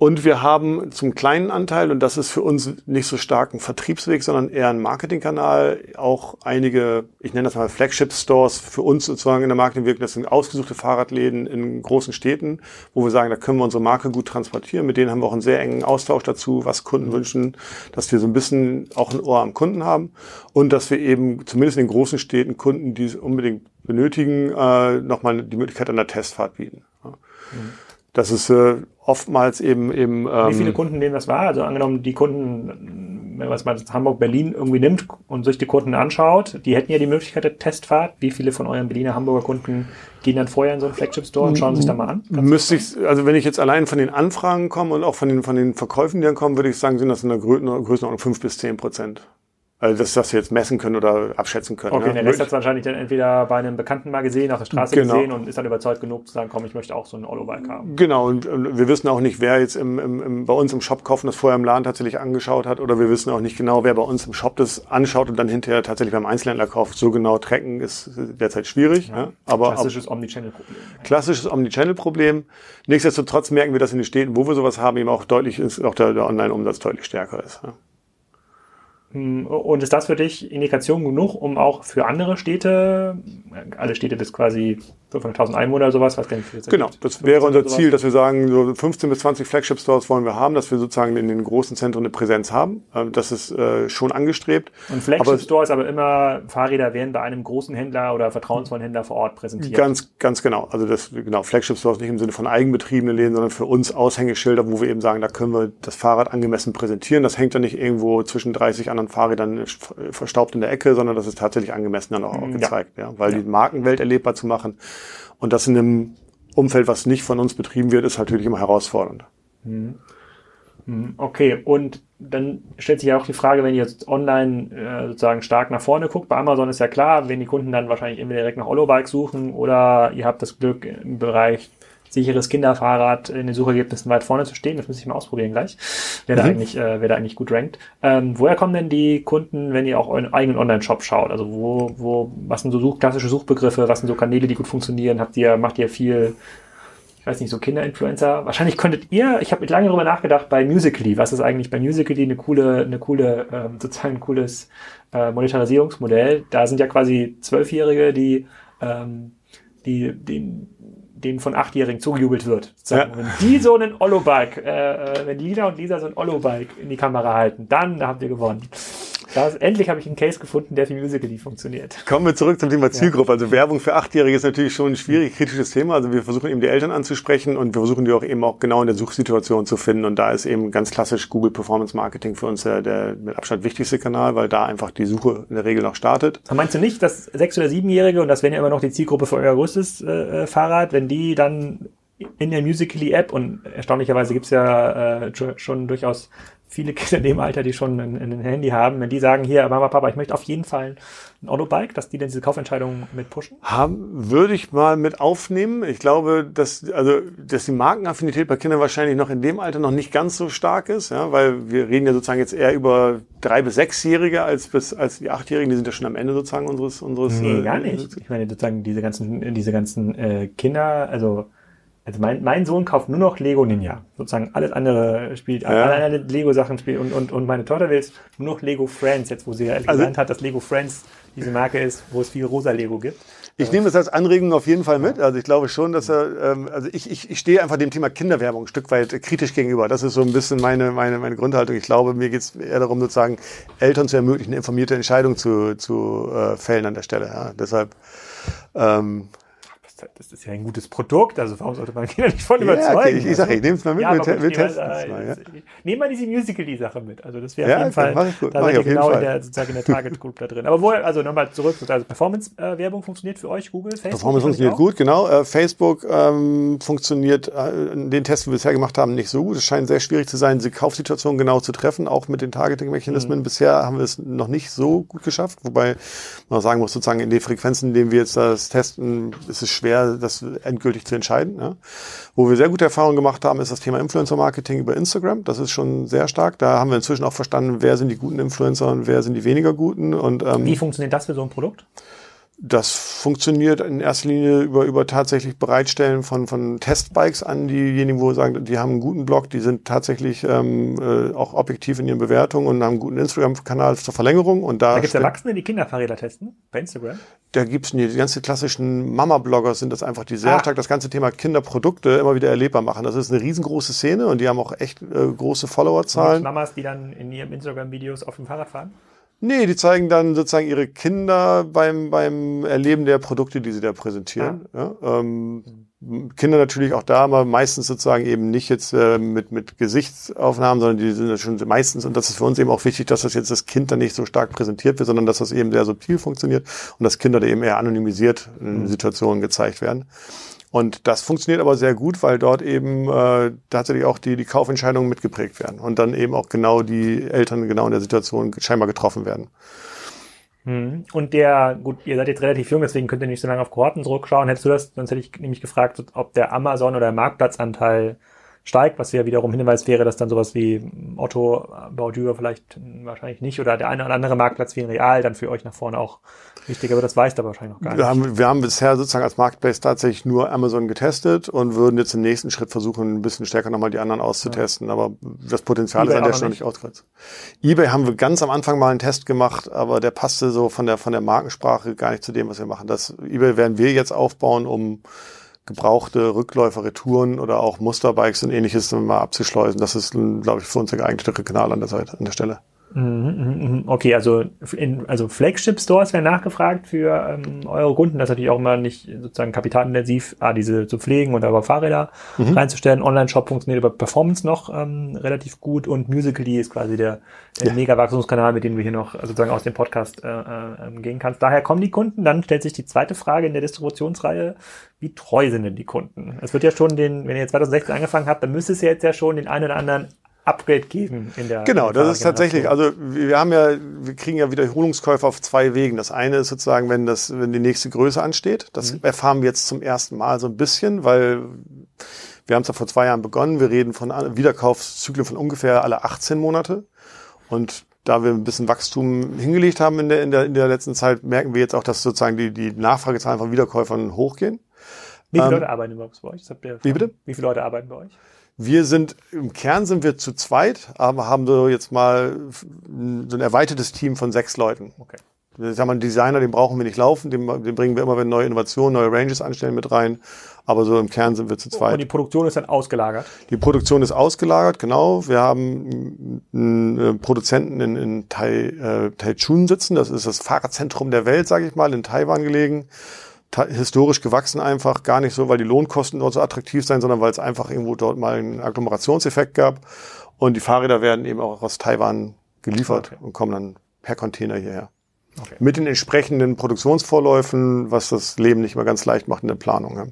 Speaker 2: und wir haben zum kleinen Anteil, und das ist für uns nicht so stark ein Vertriebsweg, sondern eher ein Marketingkanal, auch einige, ich nenne das mal Flagship-Stores für uns sozusagen in der Marketingwirkung. Das sind ausgesuchte Fahrradläden in großen Städten, wo wir sagen, da können wir unsere Marke gut transportieren. Mit denen haben wir auch einen sehr engen Austausch dazu, was Kunden wünschen, dass wir so ein bisschen auch ein Ohr am Kunden haben und dass wir eben zumindest in den großen Städten Kunden, die es unbedingt benötigen, äh, nochmal die Möglichkeit einer Testfahrt bieten. Mhm. Das ist äh, oftmals eben eben.
Speaker 1: Ähm, Wie viele Kunden denen das war? Also angenommen, die Kunden, wenn man es mal Hamburg, Berlin irgendwie nimmt und sich die Kunden anschaut, die hätten ja die Möglichkeit der Testfahrt. Wie viele von euren Berliner Hamburger Kunden gehen dann vorher in so einen Flagship Store und schauen sich da mal an?
Speaker 2: Kannst Müsste ich, also wenn ich jetzt allein von den Anfragen komme und auch von den von den Verkäufen, die dann kommen, würde ich sagen, sind das in der Größenordnung fünf bis zehn Prozent. Also dass, dass wir jetzt messen können oder abschätzen können.
Speaker 1: Okay, ja. der Rest hat es wahrscheinlich dann entweder bei einem Bekannten mal gesehen, auf der Straße genau. gesehen und ist dann überzeugt genug zu sagen, komm, ich möchte auch so einen Ollo-Bike haben.
Speaker 2: Genau, und, und, wir wissen auch nicht, wer jetzt im, im, im, bei uns im Shop kaufen das vorher im Laden tatsächlich angeschaut hat oder wir wissen auch nicht genau, wer bei uns im Shop das anschaut und dann hinterher tatsächlich beim Einzelhändler kauft. So genau tracken ist derzeit schwierig. Ja. Ja.
Speaker 1: Aber, klassisches Omnichannel-Problem.
Speaker 2: Klassisches Omnichannel-Problem. Nichtsdestotrotz merken wir, dass in den Städten, wo wir sowas haben, eben auch deutlich ist, auch der, der Online-Umsatz deutlich stärker ist. Ja.
Speaker 1: Hm, und ist das für dich Indikation genug, um auch für andere Städte, alle Städte bis quasi 500.000 Einwohner oder sowas, was
Speaker 2: kann ich Genau, das wäre unser Ziel, dass wir sagen, so 15 bis 20 Flagship Stores wollen wir haben, dass wir sozusagen in den großen Zentren eine Präsenz haben. Ähm, das ist äh, schon angestrebt.
Speaker 1: Und Flagship Store ist aber immer, Fahrräder werden bei einem großen Händler oder vertrauensvollen Händler vor Ort präsentiert.
Speaker 2: Ganz, ganz genau. Also das, genau, Flagship Stores nicht im Sinne von eigenbetriebenen Läden, sondern für uns Aushängeschilder, wo wir eben sagen, da können wir das Fahrrad angemessen präsentieren. Das hängt dann nicht irgendwo zwischen 30 anderen Fahrrädern verstaubt in der Ecke, sondern das ist tatsächlich angemessen dann auch, gezeigt, ja. ja weil ja. die Markenwelt erlebbar zu machen und das in einem Umfeld, was nicht von uns betrieben wird, ist natürlich immer herausfordernd.
Speaker 1: Mhm. Mhm. Okay, und dann stellt sich ja auch die Frage, wenn ihr jetzt online äh, sozusagen stark nach vorne guckt, bei Amazon ist ja klar, wenn die Kunden dann wahrscheinlich entweder direkt nach Hollow-Bike suchen oder ihr habt das Glück im Bereich sicheres Kinderfahrrad in den Suchergebnissen weit vorne zu stehen. Das muss ich mal ausprobieren gleich, wer, mhm. da, eigentlich, äh, wer da eigentlich gut rankt. Ähm, woher kommen denn die Kunden, wenn ihr auch euren eigenen Online-Shop schaut? Also wo, wo, was sind so Such klassische Suchbegriffe, was sind so Kanäle, die gut funktionieren? Habt ihr, macht ihr viel ich weiß nicht, so Kinderinfluencer. Wahrscheinlich könntet ihr, ich habe lange darüber nachgedacht, bei Musically, was ist eigentlich bei Musically eine coole, eine coole, ähm, sozusagen ein cooles äh, Monetarisierungsmodell. Da sind ja quasi Zwölfjährige, die, ähm, die, den, denen von Achtjährigen zugejubelt wird. Ja. Wenn die so einen Ollo-Bike, äh, äh, wenn Lina und Lisa so ein Ollo-Bike in die Kamera halten, dann habt ihr gewonnen. Das, endlich habe ich einen Case gefunden, der für Musical.ly funktioniert.
Speaker 2: Kommen wir zurück zum Thema Zielgruppe. Ja. Also Werbung für Achtjährige ist natürlich schon ein schwierig, kritisches Thema. Also wir versuchen eben die Eltern anzusprechen und wir versuchen die auch eben auch genau in der Suchsituation zu finden. Und da ist eben ganz klassisch Google Performance Marketing für uns der, der mit Abstand wichtigste Kanal, weil da einfach die Suche in der Regel noch startet.
Speaker 1: Aber meinst du nicht, dass sechs- oder siebenjährige, und das wäre ja immer noch die Zielgruppe für euer größtes äh, Fahrrad, wenn die dann in der Musically-App und erstaunlicherweise gibt's ja äh, schon durchaus viele Kinder in dem Alter, die schon ein, ein, Handy haben, wenn die sagen, hier, Mama, Papa, ich möchte auf jeden Fall ein Autobike, dass die dann diese Kaufentscheidung mit pushen?
Speaker 2: Haben, würde ich mal mit aufnehmen. Ich glaube, dass, also, dass die Markenaffinität bei Kindern wahrscheinlich noch in dem Alter noch nicht ganz so stark ist, ja, weil wir reden ja sozusagen jetzt eher über drei bis sechsjährige als bis, als die achtjährigen, die sind ja schon am Ende sozusagen unseres, unseres.
Speaker 1: Nee, äh, gar nicht. Ich meine, sozusagen diese ganzen, diese ganzen, äh, Kinder, also, also mein, mein Sohn kauft nur noch Lego Ninja. Sozusagen alles andere spielt, ja. alle anderen Lego-Sachen spielt und, und, und meine Tochter will nur noch Lego Friends, jetzt wo sie ja also, gelernt hat, dass Lego Friends diese Marke ist, wo es viel rosa Lego gibt.
Speaker 2: Ich nehme das als Anregung auf jeden Fall mit. Also ich glaube schon, dass er, ähm, also ich, ich, ich stehe einfach dem Thema Kinderwerbung ein Stück weit kritisch gegenüber. Das ist so ein bisschen meine, meine, meine Grundhaltung. Ich glaube, mir geht es eher darum, sozusagen Eltern zu ermöglichen, eine informierte Entscheidung zu, zu äh, fällen an der Stelle. Ja. Deshalb
Speaker 1: ähm, das ist ja ein gutes Produkt, also warum sollte man Kinder nicht von ja, überzeugen? Okay,
Speaker 2: ich, ich sage, ich nehme es mal mit, ja, wir, wir testen
Speaker 1: es mal. Ja. Nehmen wir diese Musical.ly-Sache mit. Also das wäre ja, auf jeden Fall, ich gut, da seid ihr genau in der, sozusagen in der Target Group da drin. Aber wo, also nochmal zurück, also Performance-Werbung funktioniert für euch, Google,
Speaker 2: Facebook? Performance funktioniert gut, genau. Äh, Facebook ähm, funktioniert, äh, den Test, die wir bisher gemacht haben, nicht so gut. Es scheint sehr schwierig zu sein, die Kaufsituation genau zu treffen, auch mit den Targeting-Mechanismen. Mhm. Bisher haben wir es noch nicht so gut geschafft, wobei man sagen muss, sozusagen in den Frequenzen, in denen wir jetzt das testen, ist es schwer, das endgültig zu entscheiden. Ja. Wo wir sehr gute Erfahrungen gemacht haben, ist das Thema Influencer-Marketing über Instagram. Das ist schon sehr stark. Da haben wir inzwischen auch verstanden, wer sind die guten Influencer und wer sind die weniger guten. Und,
Speaker 1: ähm, Wie funktioniert das für so ein Produkt?
Speaker 2: Das funktioniert in erster Linie über, über tatsächlich Bereitstellen von, von Testbikes an diejenigen, wo wir sagen, die haben einen guten Blog, die sind tatsächlich ähm, äh, auch objektiv in ihren Bewertungen und haben einen guten Instagram-Kanal zur Verlängerung. Und da,
Speaker 1: da gibt es Erwachsene, die Kinderfahrräder testen bei Instagram?
Speaker 2: Da gibt's die, die ganzen klassischen Mama-Blogger sind das einfach, die sehr ah. stark das ganze Thema Kinderprodukte immer wieder erlebbar machen. Das ist eine riesengroße Szene und die haben auch echt äh, große Followerzahlen.
Speaker 1: Mamas, die dann in ihren Instagram-Videos auf dem Fahrrad fahren?
Speaker 2: Nee, die zeigen dann sozusagen ihre Kinder beim, beim Erleben der Produkte, die sie da präsentieren. Ja. ja ähm, Kinder natürlich auch da, aber meistens sozusagen eben nicht jetzt äh, mit, mit Gesichtsaufnahmen, sondern die sind schon meistens, und das ist für uns eben auch wichtig, dass das jetzt das Kind dann nicht so stark präsentiert wird, sondern dass das eben sehr subtil funktioniert und dass Kinder da eben eher anonymisiert in mhm. Situationen gezeigt werden. Und das funktioniert aber sehr gut, weil dort eben äh, tatsächlich auch die, die Kaufentscheidungen mitgeprägt werden und dann eben auch genau die Eltern genau in der Situation scheinbar getroffen werden.
Speaker 1: Hm. Und der, gut, ihr seid jetzt relativ jung, deswegen könnt ihr nicht so lange auf Kohorten zurückschauen. Hättest du das, sonst hätte ich nämlich gefragt, ob der Amazon oder der Marktplatzanteil steigt, was ja wiederum Hinweis wäre, dass dann sowas wie Otto, Baudyr vielleicht wahrscheinlich nicht oder der eine oder andere Marktplatz wie ein Real dann für euch nach vorne auch wichtig, aber das weißt du wahrscheinlich noch gar
Speaker 2: nicht. Wir haben, wir haben bisher sozusagen als Marketplace tatsächlich nur Amazon getestet und würden jetzt im nächsten Schritt versuchen, ein bisschen stärker nochmal die anderen auszutesten, ja. aber das Potenzial eBay ist an der Stelle nicht ausgereizt. eBay haben wir ganz am Anfang mal einen Test gemacht, aber der passte so von der, von der Markensprache gar nicht zu dem, was wir machen. Das eBay werden wir jetzt aufbauen, um gebrauchte Rückläufer, Retouren oder auch Musterbikes und ähnliches mal abzuschleusen. Das ist, glaube ich, für uns der geeignete Kanal an der Seite, an der Stelle.
Speaker 1: Okay, also in, also Flagship Stores werden nachgefragt für ähm, eure Kunden. Das ist natürlich auch immer nicht sozusagen kapitalintensiv, ah, diese zu pflegen und aber Fahrräder mhm. reinzustellen. Online-Shop funktioniert über Performance noch ähm, relativ gut und Musical.ly ist quasi der, der ja. Mega-Wachstumskanal, mit dem du hier noch sozusagen aus dem Podcast äh, äh, gehen kannst. Daher kommen die Kunden. Dann stellt sich die zweite Frage in der Distributionsreihe. Wie treu sind denn die Kunden? Es wird ja schon den, wenn ihr 2016 angefangen habt, dann müsste es ja jetzt ja schon den einen oder anderen Upgrade geben in der
Speaker 2: Genau, das ist tatsächlich, also wir haben ja, wir kriegen ja Wiederholungskäufe auf zwei Wegen. Das eine ist sozusagen, wenn das, wenn die nächste Größe ansteht. Das mhm. erfahren wir jetzt zum ersten Mal so ein bisschen, weil wir haben es ja vor zwei Jahren begonnen. Wir reden von Wiederkaufszyklen von ungefähr alle 18 Monate. Und da wir ein bisschen Wachstum hingelegt haben in der, in der, in der letzten Zeit, merken wir jetzt auch, dass sozusagen die, die Nachfragezahlen von Wiederkäufern hochgehen.
Speaker 1: Wie viele ähm, Leute arbeiten überhaupt bei euch?
Speaker 2: Wie bitte?
Speaker 1: Wie viele Leute arbeiten bei euch?
Speaker 2: Wir sind, im Kern sind wir zu zweit, aber haben so jetzt mal so ein erweitertes Team von sechs Leuten. Okay. Ich sag mal, einen Designer, den brauchen wir nicht laufen, den, den bringen wir immer, wenn neue Innovationen, neue Ranges anstellen, mit rein. Aber so im Kern sind wir zu zweit.
Speaker 1: Und die Produktion ist dann ausgelagert?
Speaker 2: Die Produktion ist ausgelagert, genau. Wir haben einen äh, Produzenten in, in Tai, äh, Taichun sitzen. Das ist das Fahrradzentrum der Welt, sage ich mal, in Taiwan gelegen historisch gewachsen einfach, gar nicht so, weil die Lohnkosten dort so attraktiv sein, sondern weil es einfach irgendwo dort mal einen Agglomerationseffekt gab. Und die Fahrräder werden eben auch aus Taiwan geliefert okay. und kommen dann per Container hierher. Okay. Mit den entsprechenden Produktionsvorläufen, was das Leben nicht mehr ganz leicht macht in der Planung. Ja.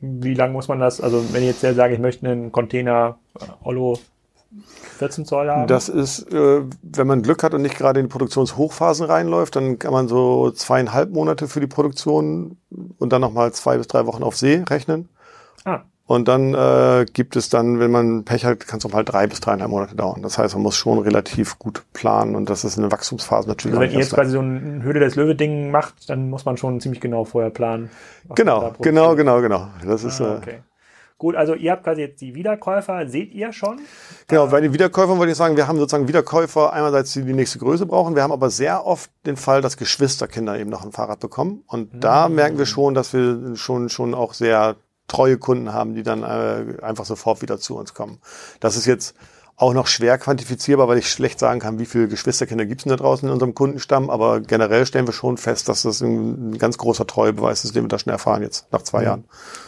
Speaker 1: wie lang muss man das, also wenn ich jetzt sage, ich möchte einen Container äh, Ollo 14 Zoll haben?
Speaker 2: Das ist, äh, wenn man Glück hat und nicht gerade in die Produktionshochphasen reinläuft, dann kann man so zweieinhalb Monate für die Produktion und dann nochmal zwei bis drei Wochen auf See rechnen. Ah. Und dann äh, gibt es dann, wenn man Pech hat, kann es auch mal drei bis dreieinhalb Monate dauern. Das heißt, man muss schon relativ gut planen und das ist eine Wachstumsphase natürlich.
Speaker 1: Also wenn ihr jetzt quasi so ein Höhle des Löwe-Ding macht, dann muss man schon ziemlich genau vorher planen.
Speaker 2: Genau, genau, genau, genau. Das ist ah, okay.
Speaker 1: Gut, also ihr habt quasi jetzt die Wiederkäufer, seht ihr schon?
Speaker 2: Genau, bei den Wiederkäufern wollte ich sagen, wir haben sozusagen Wiederkäufer einerseits, die die nächste Größe brauchen. Wir haben aber sehr oft den Fall, dass Geschwisterkinder eben noch ein Fahrrad bekommen. Und mhm. da merken wir schon, dass wir schon, schon auch sehr treue Kunden haben, die dann äh, einfach sofort wieder zu uns kommen. Das ist jetzt auch noch schwer quantifizierbar, weil ich schlecht sagen kann, wie viele Geschwisterkinder gibt es da draußen in unserem Kundenstamm. Aber generell stellen wir schon fest, dass das ein, ganz großer Treuebeweis ist, den wir da schon erfahren jetzt nach zwei mhm. Jahren.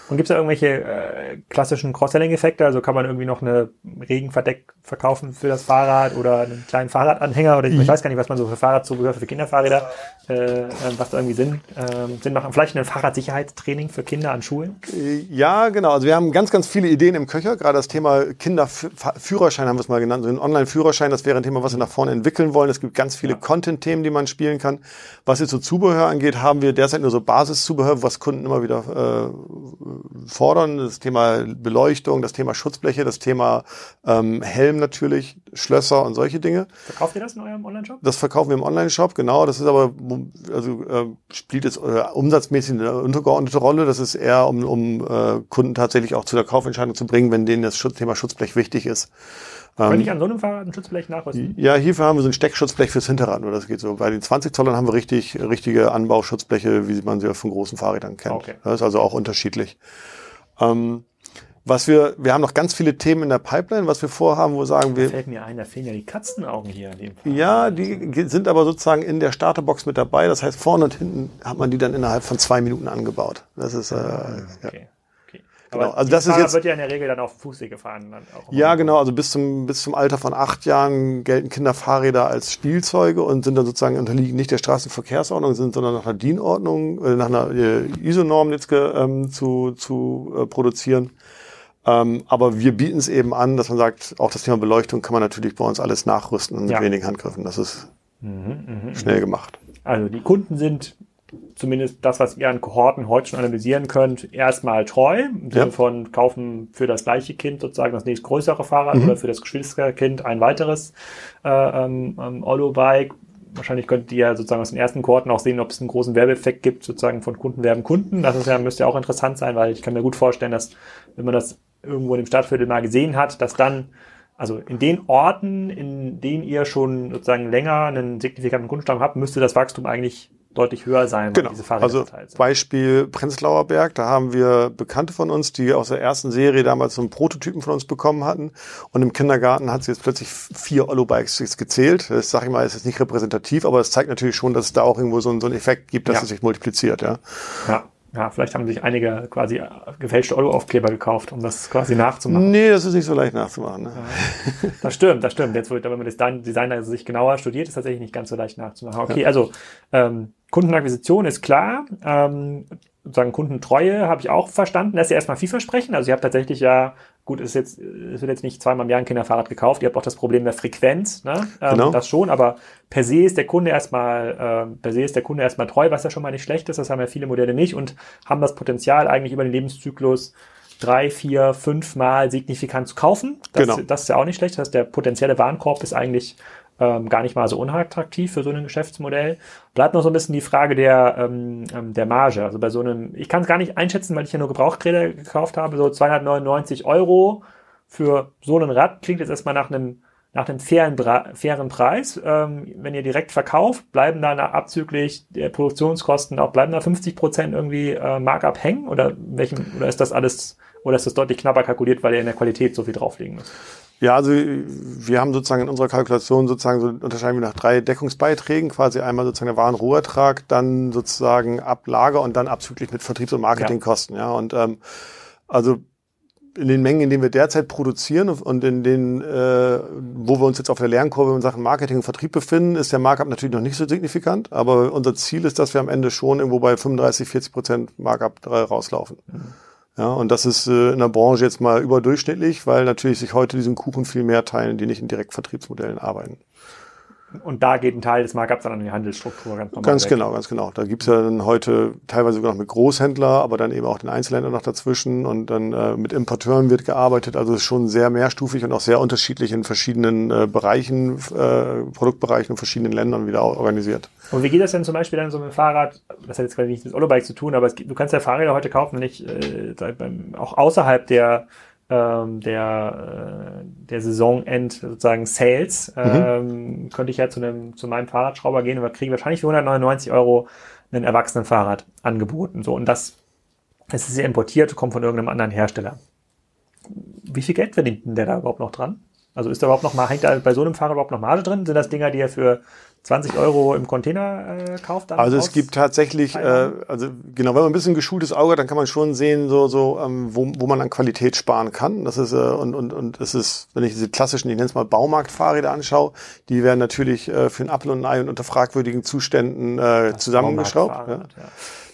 Speaker 1: Und gibt es da irgendwelche äh, klassischen Cross-Selling-Effekte? Also kann man irgendwie noch eine Regenverdeck verkaufen für das Fahrrad oder einen kleinen Fahrradanhänger oder ich mhm. weiß gar nicht, was man so für Fahrradzubehör für Kinderfahrräder, äh, äh, was da irgendwie Sinn, äh, Sinn macht. Vielleicht ein Fahrradsicherheitstraining für Kinder an Schulen?
Speaker 2: Äh, ja, genau. Also wir haben ganz, ganz viele Ideen im Köcher. Gerade das Thema Kinderführerschein haben wir es mal genannt. So ein Online-Führerschein, das wäre ein Thema, was wir nach vorne entwickeln wollen. Es gibt ganz viele ja. Content-Themen, die man spielen kann. Was jetzt so Zubehör angeht, haben wir derzeit nur so Basiszubehör, was Kunden immer wieder äh, fordern. Das Thema Beleuchtung, das Thema Schutzbleche, das Thema ähm, Helm natürlich, Schlösser und solche Dinge.
Speaker 1: Verkauft ihr das in eurem Online-Shop?
Speaker 2: Das verkaufen wir im Online-Shop, genau. Das ist aber, also äh, spielt jetzt äh, umsatzmäßig eine untergeordnete Rolle. Das ist eher, um, um äh, Kunden tatsächlich auch zu der Kaufentscheidung zu bringen, wenn denen das Schutz, Thema Schutzblech wichtig ist.
Speaker 1: Kann ähm, ich an so einem Fahrrad ein Schutzblech nachrüsten?
Speaker 2: Ja, hierfür haben wir so ein Steckschutzblech fürs Hinterrad, nur das geht so. Bei den 20 Zollern haben wir richtig, richtige Anbauschutzbleche, wie man sie von großen Fahrrädern kennt. Okay. Das ist also auch unterschiedlich. Ähm, was wir, wir haben noch ganz viele Themen in der Pipeline, was wir vorhaben, wo wir sagen wir.
Speaker 1: Da fällt mir ein, da fehlen ja die Katzenaugen hier. In dem
Speaker 2: Fall. Ja, die sind aber sozusagen in der Starterbox mit dabei. Das heißt, vorne und hinten hat man die dann innerhalb von zwei Minuten angebaut. Das ist, äh, ah, okay.
Speaker 1: ja. Genau. also das ist jetzt, wird ja in der Regel dann auf Fußweg gefahren.
Speaker 2: Ja, genau. Also bis zum, bis zum Alter von acht Jahren gelten Kinderfahrräder als Spielzeuge und sind dann sozusagen unterliegen nicht der Straßenverkehrsordnung, sind sondern nach einer DIN-Ordnung, äh, nach einer äh, ISO-Norm jetzt ähm, zu, zu äh, produzieren. Ähm, aber wir bieten es eben an, dass man sagt, auch das Thema Beleuchtung kann man natürlich bei uns alles nachrüsten mit ja. wenigen Handgriffen. Das ist mhm, mh, schnell gemacht.
Speaker 1: Also die Kunden sind zumindest das, was ihr an Kohorten heute schon analysieren könnt, erstmal treu, im Sinne ja. von kaufen für das gleiche Kind sozusagen das nächstgrößere Fahrrad mhm. oder für das Geschwisterkind ein weiteres äh, ähm, ähm, Olo-Bike. Wahrscheinlich könnt ihr sozusagen aus den ersten Kohorten auch sehen, ob es einen großen Werbeeffekt gibt, sozusagen von Kunden werben Kunden. Das ist ja, müsste ja auch interessant sein, weil ich kann mir gut vorstellen, dass wenn man das irgendwo in dem Stadtviertel mal gesehen hat, dass dann also in den Orten, in denen ihr schon sozusagen länger einen signifikanten Kundenstamm habt, müsste das Wachstum eigentlich deutlich höher sein,
Speaker 2: genau. diese Fahrräder also Beispiel Prenzlauer Berg, da haben wir Bekannte von uns, die aus der ersten Serie damals so einen Prototypen von uns bekommen hatten und im Kindergarten hat sie jetzt plötzlich vier Ollo-Bikes gezählt. Das sage ich mal, ist jetzt nicht repräsentativ, aber es zeigt natürlich schon, dass es da auch irgendwo so, so einen Effekt gibt, dass ja. es sich multipliziert. Ja.
Speaker 1: ja. Ja, vielleicht haben sich einige quasi gefälschte Ollo-Aufkleber gekauft, um das quasi nachzumachen.
Speaker 2: Nee, das ist nicht so leicht nachzumachen. Ne?
Speaker 1: Ja, das stimmt, das stimmt. Jetzt, wenn man das Designer sich genauer studiert, ist tatsächlich nicht ganz so leicht nachzumachen. Okay, ja. also ähm, Kundenakquisition ist klar. Ähm, sozusagen Kundentreue habe ich auch verstanden. Das ist ja erstmal vielversprechend. Also ihr habt tatsächlich ja, gut, es ist jetzt, es wird jetzt nicht zweimal im Jahr ein Kinderfahrrad gekauft. Ihr habt auch das Problem der Frequenz, ne? Ähm, genau. Das schon, aber per se ist der Kunde erstmal, äh, per se ist der Kunde erstmal treu, was ja schon mal nicht schlecht ist. Das haben ja viele Modelle nicht und haben das Potenzial eigentlich über den Lebenszyklus drei, vier, fünf Mal signifikant zu kaufen. Das, genau. das ist ja auch nicht schlecht. Das heißt, der potenzielle Warenkorb ist eigentlich ähm, gar nicht mal so unattraktiv für so ein Geschäftsmodell. Bleibt noch so ein bisschen die Frage der, ähm, ähm der Marge. Also bei so einem, ich kann es gar nicht einschätzen, weil ich ja nur Gebrauchträder gekauft habe, so 299 Euro für so ein Rad klingt jetzt erstmal nach einem nach einem fairen, fairen Preis. Ähm, wenn ihr direkt verkauft, bleiben da abzüglich der Produktionskosten auch bleiben da 50 Prozent irgendwie äh, Markup hängen oder welchem oder ist das alles oder ist das deutlich knapper kalkuliert, weil ihr in der Qualität so viel drauflegen müsst?
Speaker 2: Ja, also wir haben sozusagen in unserer Kalkulation sozusagen so unterscheiden wir nach drei Deckungsbeiträgen, quasi einmal sozusagen der Warenrohertrag, dann sozusagen Ablager und dann abzüglich mit Vertriebs- und Marketingkosten. Ja. ja, und ähm, also in den Mengen, in denen wir derzeit produzieren und in den, äh, wo wir uns jetzt auf der Lernkurve in Sachen Marketing und Vertrieb befinden, ist der Markup natürlich noch nicht so signifikant. Aber unser Ziel ist, dass wir am Ende schon irgendwo bei 35, 40 Prozent Markup rauslaufen. Mhm. Ja, und das ist äh, in der Branche jetzt mal überdurchschnittlich, weil natürlich sich heute diesen Kuchen viel mehr teilen, die nicht in Direktvertriebsmodellen arbeiten.
Speaker 1: Und da geht ein Teil des Markups dann an die Handelsstruktur
Speaker 2: ganz normal. Ganz weg. genau, ganz genau. Da gibt's ja dann heute teilweise sogar noch mit Großhändler, aber dann eben auch den Einzelhändler noch dazwischen und dann äh, mit Importeuren wird gearbeitet. Also schon sehr mehrstufig und auch sehr unterschiedlich in verschiedenen äh, Bereichen, äh, Produktbereichen in verschiedenen Ländern wieder organisiert.
Speaker 1: Und wie geht das denn zum Beispiel dann so mit dem Fahrrad? Das hat jetzt quasi nichts mit Olobike zu tun, aber es, du kannst ja Fahrräder heute kaufen, nicht äh, auch außerhalb der ähm, der, äh, der Saisonend sozusagen Sales, mhm. ähm, könnte ich ja zu, einem, zu meinem Fahrradschrauber gehen und kriege wahrscheinlich für 199 Euro ein Erwachsenenfahrrad angeboten. So, und das, das ist ja importiert, kommt von irgendeinem anderen Hersteller. Wie viel Geld verdient denn der da überhaupt noch dran? Also ist da überhaupt noch mal, hängt da bei so einem Fahrrad überhaupt noch Marge drin? Sind das Dinger, die er für 20 Euro im Container äh, kauft?
Speaker 2: Dann also es gibt tatsächlich, äh, also genau, wenn man ein bisschen geschultes Auge hat, dann kann man schon sehen, so, so ähm, wo, wo man an Qualität sparen kann. Das ist äh, und und und es ist, wenn ich diese klassischen, ich nenne es mal Baumarktfahrräder anschaue, die werden natürlich äh, für ein Apfel und ein Ei und unter fragwürdigen Zuständen äh, zusammengeschraubt. Ja. Ja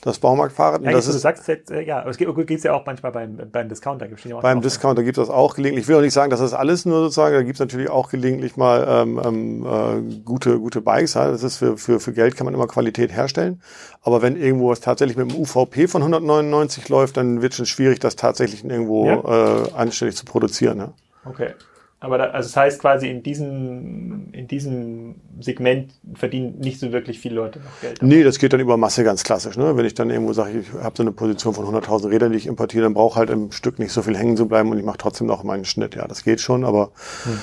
Speaker 2: das Baumarktfahrrad.
Speaker 1: Ja,
Speaker 2: das
Speaker 1: ist, du sagst jetzt, äh, ja, es gibt es ja auch manchmal beim, beim Discounter.
Speaker 2: Gibt's ja beim Discounter gibt es das auch gelegentlich. Ich will auch nicht sagen, dass das alles nur sozusagen, da gibt es natürlich auch gelegentlich mal ähm, ähm, äh, gute, gute Bikes. Ja. Das ist für, für, für Geld kann man immer Qualität herstellen. Aber wenn irgendwo was tatsächlich mit einem UVP von 199 läuft, dann wird es schon schwierig, das tatsächlich irgendwo ja. äh, anständig zu produzieren. Ja.
Speaker 1: Okay. Aber da, also das heißt quasi in diesem, in diesem Segment verdienen nicht so wirklich viele Leute noch Geld.
Speaker 2: Nee, das geht dann über Masse ganz klassisch. Ne? Wenn ich dann irgendwo sage, ich habe so eine Position von 100.000 Rädern, die ich importiere, dann brauche halt im Stück nicht so viel hängen zu bleiben und ich mache trotzdem noch meinen Schnitt. Ja, das geht schon, aber hm.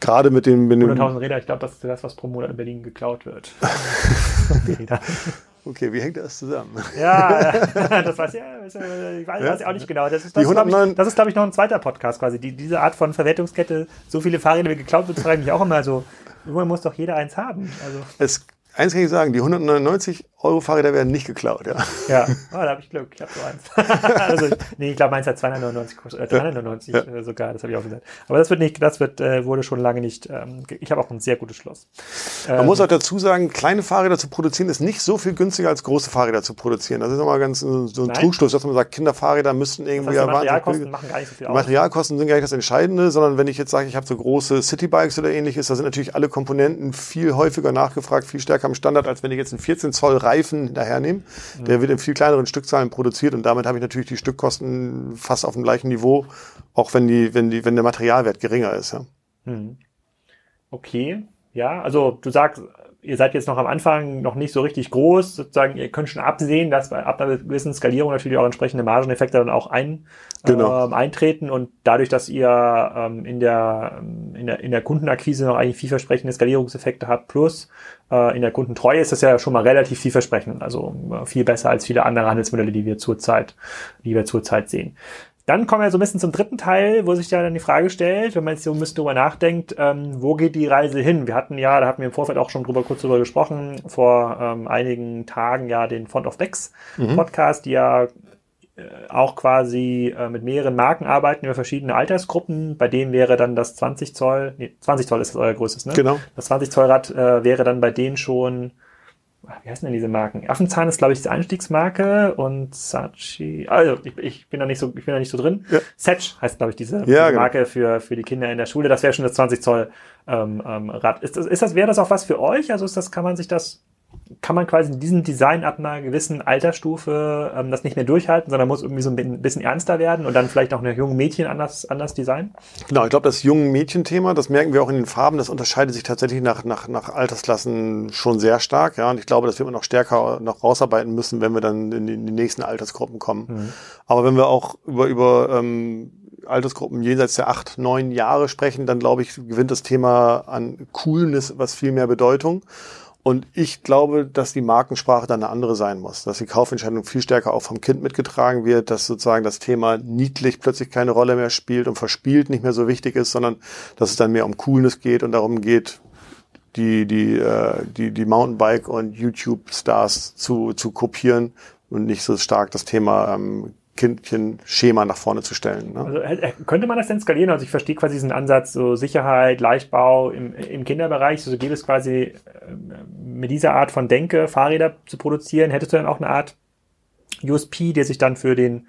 Speaker 2: gerade mit dem... Mit
Speaker 1: 100.000 Räder, ich glaube, das ist das, was pro Monat in Berlin geklaut wird.
Speaker 2: Okay, wie hängt das zusammen?
Speaker 1: Ja, das weiß ja, ich weiß, ja? weiß ich auch nicht genau. Das ist, das, glaube ich, das ist, glaube ich, noch ein zweiter Podcast quasi. Die, diese Art von Verwertungskette, so viele Fahrräder wie geklaut wird, frage ich mich auch immer so. Irgendwann muss doch jeder eins haben. Also.
Speaker 2: Es Eins kann ich sagen, die 199 Euro Fahrräder werden nicht geklaut, ja.
Speaker 1: Ja, oh, da habe ich Glück, ich habe so eins. also, nee, ich glaube, meins hat 299, äh, 399 ja. äh, sogar, das habe ich auch gesagt. Aber das wird nicht, das wird, äh, wurde schon lange nicht, ähm, ich habe auch ein sehr gutes Schloss.
Speaker 2: Man ähm, muss auch dazu sagen, kleine Fahrräder zu produzieren ist nicht so viel günstiger als große Fahrräder zu produzieren. Das ist nochmal ganz so ein Nein. Trugschluss, dass man sagt, Kinderfahrräder müssten irgendwie
Speaker 1: das heißt, Materialkosten machen gar nicht so viel
Speaker 2: aus. Materialkosten sind gar nicht das Entscheidende, sondern wenn ich jetzt sage, ich habe so große Citybikes oder ähnliches, da sind natürlich alle Komponenten viel häufiger nachgefragt, viel stärker am Standard, als wenn ich jetzt einen 14 Zoll Reifen dahernehmen. Mhm. Der wird in viel kleineren Stückzahlen produziert und damit habe ich natürlich die Stückkosten fast auf dem gleichen Niveau, auch wenn die, wenn die, wenn der Materialwert geringer ist. Ja. Mhm.
Speaker 1: Okay, ja, also du sagst, ihr seid jetzt noch am Anfang noch nicht so richtig groß, sozusagen, ihr könnt schon absehen, dass bei ab einer gewissen Skalierung natürlich auch entsprechende Margeneffekte dann auch ein, genau. ähm, eintreten und dadurch, dass ihr ähm, in, der, ähm, in, der, in der Kundenakquise noch eigentlich vielversprechende Skalierungseffekte habt, plus äh, in der Kundentreue ist das ja schon mal relativ vielversprechend, also äh, viel besser als viele andere Handelsmodelle, die wir zurzeit, die wir zurzeit sehen. Dann kommen wir so ein bisschen zum dritten Teil, wo sich ja dann die Frage stellt, wenn man jetzt so ein bisschen drüber nachdenkt, ähm, wo geht die Reise hin? Wir hatten ja, da hatten wir im Vorfeld auch schon drüber kurz drüber gesprochen, vor ähm, einigen Tagen ja den Font of Decks mhm. Podcast, die ja äh, auch quasi äh, mit mehreren Marken arbeiten über verschiedene Altersgruppen. Bei denen wäre dann das 20 Zoll, nee, 20 Zoll ist das euer größtes, ne?
Speaker 2: Genau.
Speaker 1: Das 20 Zoll Rad äh, wäre dann bei denen schon wie heißen denn diese Marken? Affenzahn ist, glaube ich, die Einstiegsmarke und Sachi, also ich, ich bin da nicht so, ich bin da nicht so drin. Ja. Setch heißt, glaube ich, diese, ja, diese genau. Marke für, für die Kinder in der Schule. Das wäre schon das 20 Zoll ähm, ähm, Rad. Ist das, ist das, wäre das auch was für euch? Also ist das, kann man sich das kann man quasi in diesem Design ab einer gewissen Altersstufe ähm, das nicht mehr durchhalten, sondern muss irgendwie so ein bisschen ernster werden und dann vielleicht auch eine junge Mädchen anders, anders designen?
Speaker 2: Genau, ich glaube, das jungen Mädchen-Thema, das merken wir auch in den Farben, das unterscheidet sich tatsächlich nach, nach, nach Altersklassen schon sehr stark. Ja, und ich glaube, das wird man noch stärker noch rausarbeiten müssen, wenn wir dann in die, in die nächsten Altersgruppen kommen. Mhm. Aber wenn wir auch über, über ähm, Altersgruppen jenseits der acht, neun Jahre sprechen, dann glaube ich, gewinnt das Thema an Coolness was viel mehr Bedeutung. Und ich glaube, dass die Markensprache dann eine andere sein muss, dass die Kaufentscheidung viel stärker auch vom Kind mitgetragen wird, dass sozusagen das Thema niedlich plötzlich keine Rolle mehr spielt und verspielt nicht mehr so wichtig ist, sondern dass es dann mehr um Coolness geht und darum geht, die, die, äh, die, die Mountainbike- und YouTube-Stars zu, zu kopieren und nicht so stark das Thema ähm, Kindchen-Schema nach vorne zu stellen. Ne?
Speaker 1: Also, äh, könnte man das denn skalieren? Also ich verstehe quasi diesen Ansatz, so Sicherheit, Leichtbau im, im Kinderbereich. So geht es quasi äh, mit dieser Art von Denke, Fahrräder zu produzieren. Hättest du dann auch eine Art USP, der sich dann für den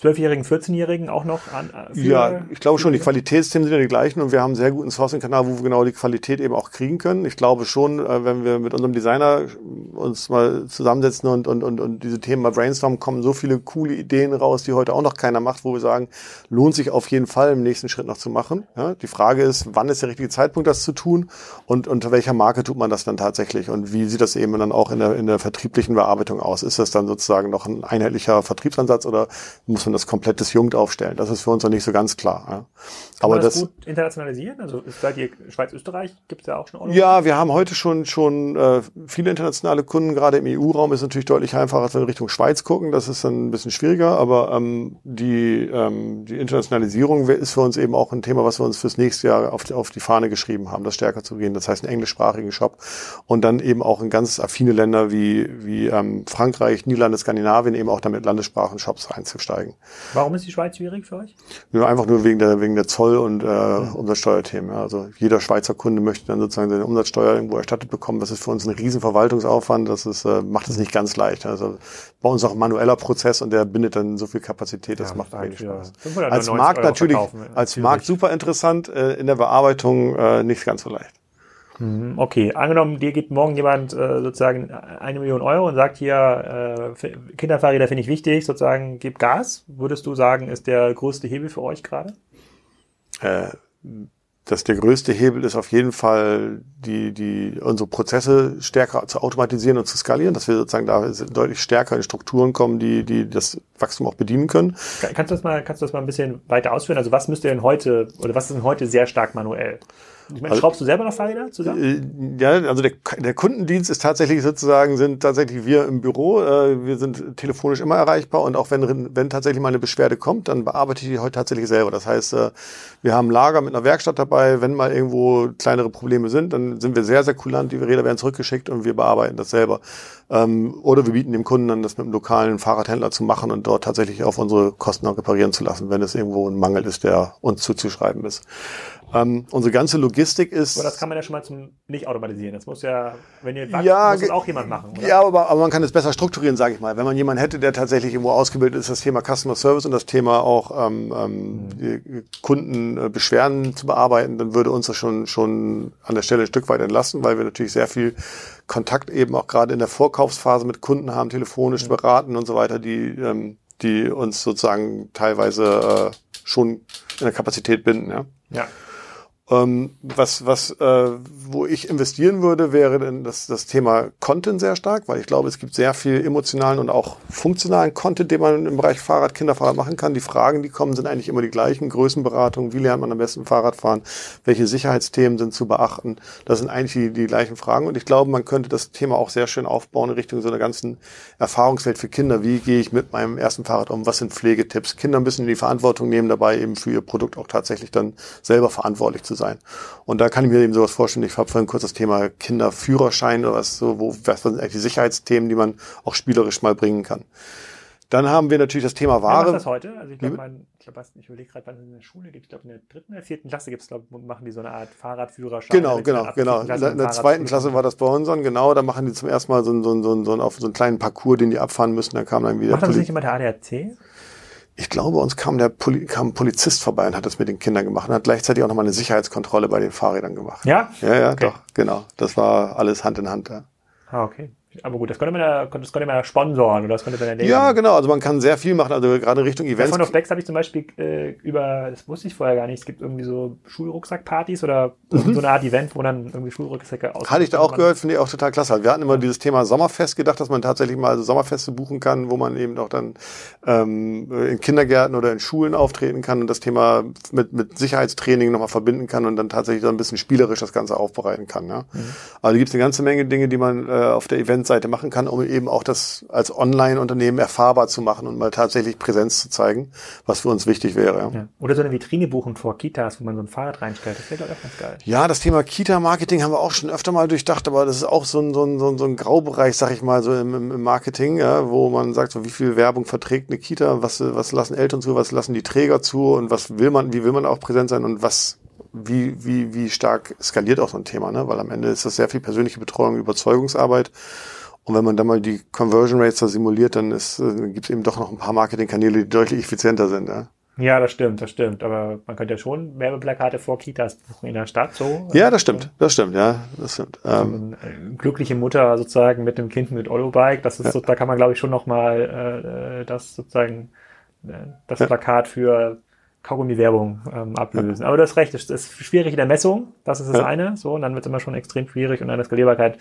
Speaker 1: 12-Jährigen, 14-Jährigen auch noch an?
Speaker 2: Äh, ja, ich glaube schon, die Qualitätsthemen sind ja die gleichen und wir haben einen sehr guten Sourcing-Kanal, wo wir genau die Qualität eben auch kriegen können. Ich glaube schon, äh, wenn wir mit unserem Designer uns mal zusammensetzen und, und, und, und diese Themen mal brainstormen, kommen so viele coole Ideen raus, die heute auch noch keiner macht, wo wir sagen, lohnt sich auf jeden Fall im nächsten Schritt noch zu machen. Ja, die Frage ist, wann ist der richtige Zeitpunkt, das zu tun und unter welcher Marke tut man das dann tatsächlich und wie sieht das eben dann auch in der, in der vertrieblichen Bearbeitung aus? Ist das dann sozusagen noch ein einheitlicher Vertriebsansatz oder muss man das komplett disjunkt aufstellen? Das ist für uns noch nicht so ganz klar. Ja.
Speaker 1: Kann Aber man das, das gut internationalisieren? Also seid ihr Schweiz, Österreich? Gibt es ja auch schon
Speaker 2: Online? Ja, wir haben heute schon schon äh, viele internationale Kunden. Gerade im EU-Raum ist natürlich deutlich einfacher, als wir in Richtung Schweiz gucken. Das ist dann ein bisschen schwieriger. Aber ähm, die ähm, die Internationalisierung ist für uns eben auch ein Thema, was wir uns fürs nächste Jahr auf die, auf die Fahne geschrieben haben, das stärker zu gehen. Das heißt, einen englischsprachigen Shop und dann eben auch in ganz affine Länder wie wie ähm, Frankreich, Niederlande, Skandinavien eben auch damit Landessprachen-Shops einzusteigen.
Speaker 1: Warum ist die Schweiz schwierig für euch?
Speaker 2: Ja, einfach nur wegen der wegen der Zoll Zoll- und äh, Umsatzsteuerthemen. Ja. Also jeder Schweizer Kunde möchte dann sozusagen seine Umsatzsteuer irgendwo erstattet bekommen. Das ist für uns ein riesen Verwaltungsaufwand. Das ist, äh, macht es nicht ganz leicht. Also bei uns auch ein manueller Prozess und der bindet dann so viel Kapazität. Das ja, macht wenig Spaß. Als Markt Euro natürlich, als Markt super interessant, äh, in der Bearbeitung äh, nicht ganz so leicht.
Speaker 1: Mhm, okay, angenommen, dir gibt morgen jemand äh, sozusagen eine Million Euro und sagt hier, äh, Kinderfahrräder finde ich wichtig, sozusagen, gib Gas. Würdest du sagen, ist der größte Hebel für euch gerade?
Speaker 2: Äh, dass der größte Hebel ist auf jeden Fall, die, die, unsere Prozesse stärker zu automatisieren und zu skalieren, dass wir sozusagen da deutlich stärker in Strukturen kommen, die, die das Wachstum auch bedienen können.
Speaker 1: Kannst du das mal, kannst du das mal ein bisschen weiter ausführen? Also was müsst ihr denn heute, oder was ist denn heute sehr stark manuell? Ich meine, schraubst du selber noch Fahrräder zusammen?
Speaker 2: Äh, ja, also der, der Kundendienst ist tatsächlich sozusagen, sind tatsächlich wir im Büro. Äh, wir sind telefonisch immer erreichbar und auch wenn, wenn tatsächlich mal eine Beschwerde kommt, dann bearbeite ich die heute tatsächlich selber. Das heißt, äh, wir haben Lager mit einer Werkstatt dabei. Wenn mal irgendwo kleinere Probleme sind, dann sind wir sehr, sehr kulant. Die Räder werden zurückgeschickt und wir bearbeiten das selber. Ähm, oder wir bieten dem Kunden dann das mit einem lokalen Fahrradhändler zu machen und dort tatsächlich auf unsere Kosten auch reparieren zu lassen, wenn es irgendwo ein Mangel ist, der uns zuzuschreiben ist. Ähm, unsere ganze Logistik ist.
Speaker 1: Aber das kann man ja schon mal zum nicht automatisieren. Das muss ja, wenn ihr wachst, ja, muss das auch jemand machen.
Speaker 2: Oder? Ja, aber, aber man kann es besser strukturieren, sage ich mal. Wenn man jemanden hätte, der tatsächlich irgendwo ausgebildet ist, das Thema Customer Service und das Thema auch ähm, ähm, mhm. Kundenbeschwerden zu bearbeiten, dann würde uns das schon schon an der Stelle ein Stück weit entlasten, weil wir natürlich sehr viel Kontakt eben auch gerade in der Vorkaufsphase mit Kunden haben, telefonisch mhm. beraten und so weiter, die ähm, die uns sozusagen teilweise äh, schon in der Kapazität binden. Ja.
Speaker 1: Ja.
Speaker 2: Ähm, was, was, äh, wo ich investieren würde, wäre denn das, das Thema Content sehr stark, weil ich glaube, es gibt sehr viel emotionalen und auch funktionalen Content, den man im Bereich Fahrrad, Kinderfahrrad machen kann. Die Fragen, die kommen, sind eigentlich immer die gleichen. Größenberatung, wie lernt man am besten Fahrrad fahren? Welche Sicherheitsthemen sind zu beachten? Das sind eigentlich die, die gleichen Fragen. Und ich glaube, man könnte das Thema auch sehr schön aufbauen in Richtung so einer ganzen Erfahrungswelt für Kinder. Wie gehe ich mit meinem ersten Fahrrad um? Was sind Pflegetipps? Kinder ein bisschen in die Verantwortung nehmen, dabei eben für ihr Produkt auch tatsächlich dann selber verantwortlich zu sein sein. Und da kann ich mir eben sowas vorstellen. Ich habe vorhin kurz das Thema Kinderführerschein oder was so, wo, was sind eigentlich die Sicherheitsthemen, die man auch spielerisch mal bringen kann. Dann haben wir natürlich das Thema Ware.
Speaker 1: Macht das heute? Also ich glaube, ich, glaub, ich überlege gerade, wann es in der Schule gibt. Ich glaube, in der dritten oder vierten Klasse gibt es, glaube machen die so eine Art Fahrradführerschein.
Speaker 2: Genau, genau, genau. In der, in der zweiten Klasse war das bei unseren, genau. Da machen die zum ersten Mal so, so, so, so, auf so einen kleinen Parcours, den die abfahren müssen. Da kam dann wieder.
Speaker 1: Macht das nicht immer der ADAC?
Speaker 2: Ich glaube, uns kam der Poli kam ein Polizist vorbei und hat das mit den Kindern gemacht und hat gleichzeitig auch nochmal eine Sicherheitskontrolle bei den Fahrrädern gemacht.
Speaker 1: Ja?
Speaker 2: Ja, ja, okay. doch, genau. Das war alles Hand in Hand. Ja.
Speaker 1: Ah, okay. Aber gut, das könnte man ja, das könnte man ja sponsoren oder das könnte man
Speaker 2: ja Ja, genau. Also man kann sehr viel machen. Also gerade Richtung Events.
Speaker 1: Von of Decks habe ich zum Beispiel äh, über, das wusste ich vorher gar nicht, es gibt irgendwie so Schulrucksackpartys oder mhm. so eine Art Event, wo dann irgendwie Schulrucksäcke
Speaker 2: aus. Hatte ich da auch gehört, finde ich auch total klasse. Wir hatten immer dieses Thema Sommerfest gedacht, dass man tatsächlich mal so Sommerfeste buchen kann, wo man eben auch dann ähm, in Kindergärten oder in Schulen auftreten kann und das Thema mit, mit Sicherheitstraining nochmal verbinden kann und dann tatsächlich so ein bisschen spielerisch das Ganze aufbereiten kann. Ja? Mhm. Also gibt es eine ganze Menge Dinge, die man äh, auf der Event Eventseite machen kann, um eben auch das als Online-Unternehmen erfahrbar zu machen und mal tatsächlich Präsenz zu zeigen, was für uns wichtig wäre.
Speaker 1: Ja. Oder so eine Vitrine buchen vor Kitas, wo man so ein Fahrrad reinstellt. Das wäre, glaube ich, auch ganz geil.
Speaker 2: Ja, das Thema Kita-Marketing haben wir auch schon öfter mal durchdacht, aber das ist auch so ein, so ein, so ein, so ein Graubereich, sag ich mal, so im, im Marketing, ja, wo man sagt, so wie viel Werbung verträgt eine Kita, was, was lassen Eltern zu, was lassen die Träger zu und was will man, wie will man auch präsent sein und was wie, wie, wie stark skaliert auch so ein Thema, ne? Weil am Ende ist das sehr viel persönliche Betreuung, Überzeugungsarbeit. Und wenn man dann mal die Conversion Rates da simuliert, dann äh, gibt es eben doch noch ein paar Marketingkanäle, die deutlich effizienter sind. Ja?
Speaker 1: Ja, das stimmt, das stimmt. Aber man könnte ja schon Werbeplakate vor Kitas buchen in der Stadt so.
Speaker 2: Ja, das stimmt, das stimmt, ja, das stimmt.
Speaker 1: Also ähm, eine glückliche Mutter sozusagen mit dem Kind mit Ollo-Bike, das ist ja. so, da kann man glaube ich schon nochmal äh, äh, das sozusagen äh, das ja. Plakat für Kaugummi-Werbung ähm, ablösen. Ja. Aber das Recht, es ist schwierig in der Messung, das ist das ja. eine, so, und dann wird es immer schon extrem schwierig und in der Skalierbarkeit,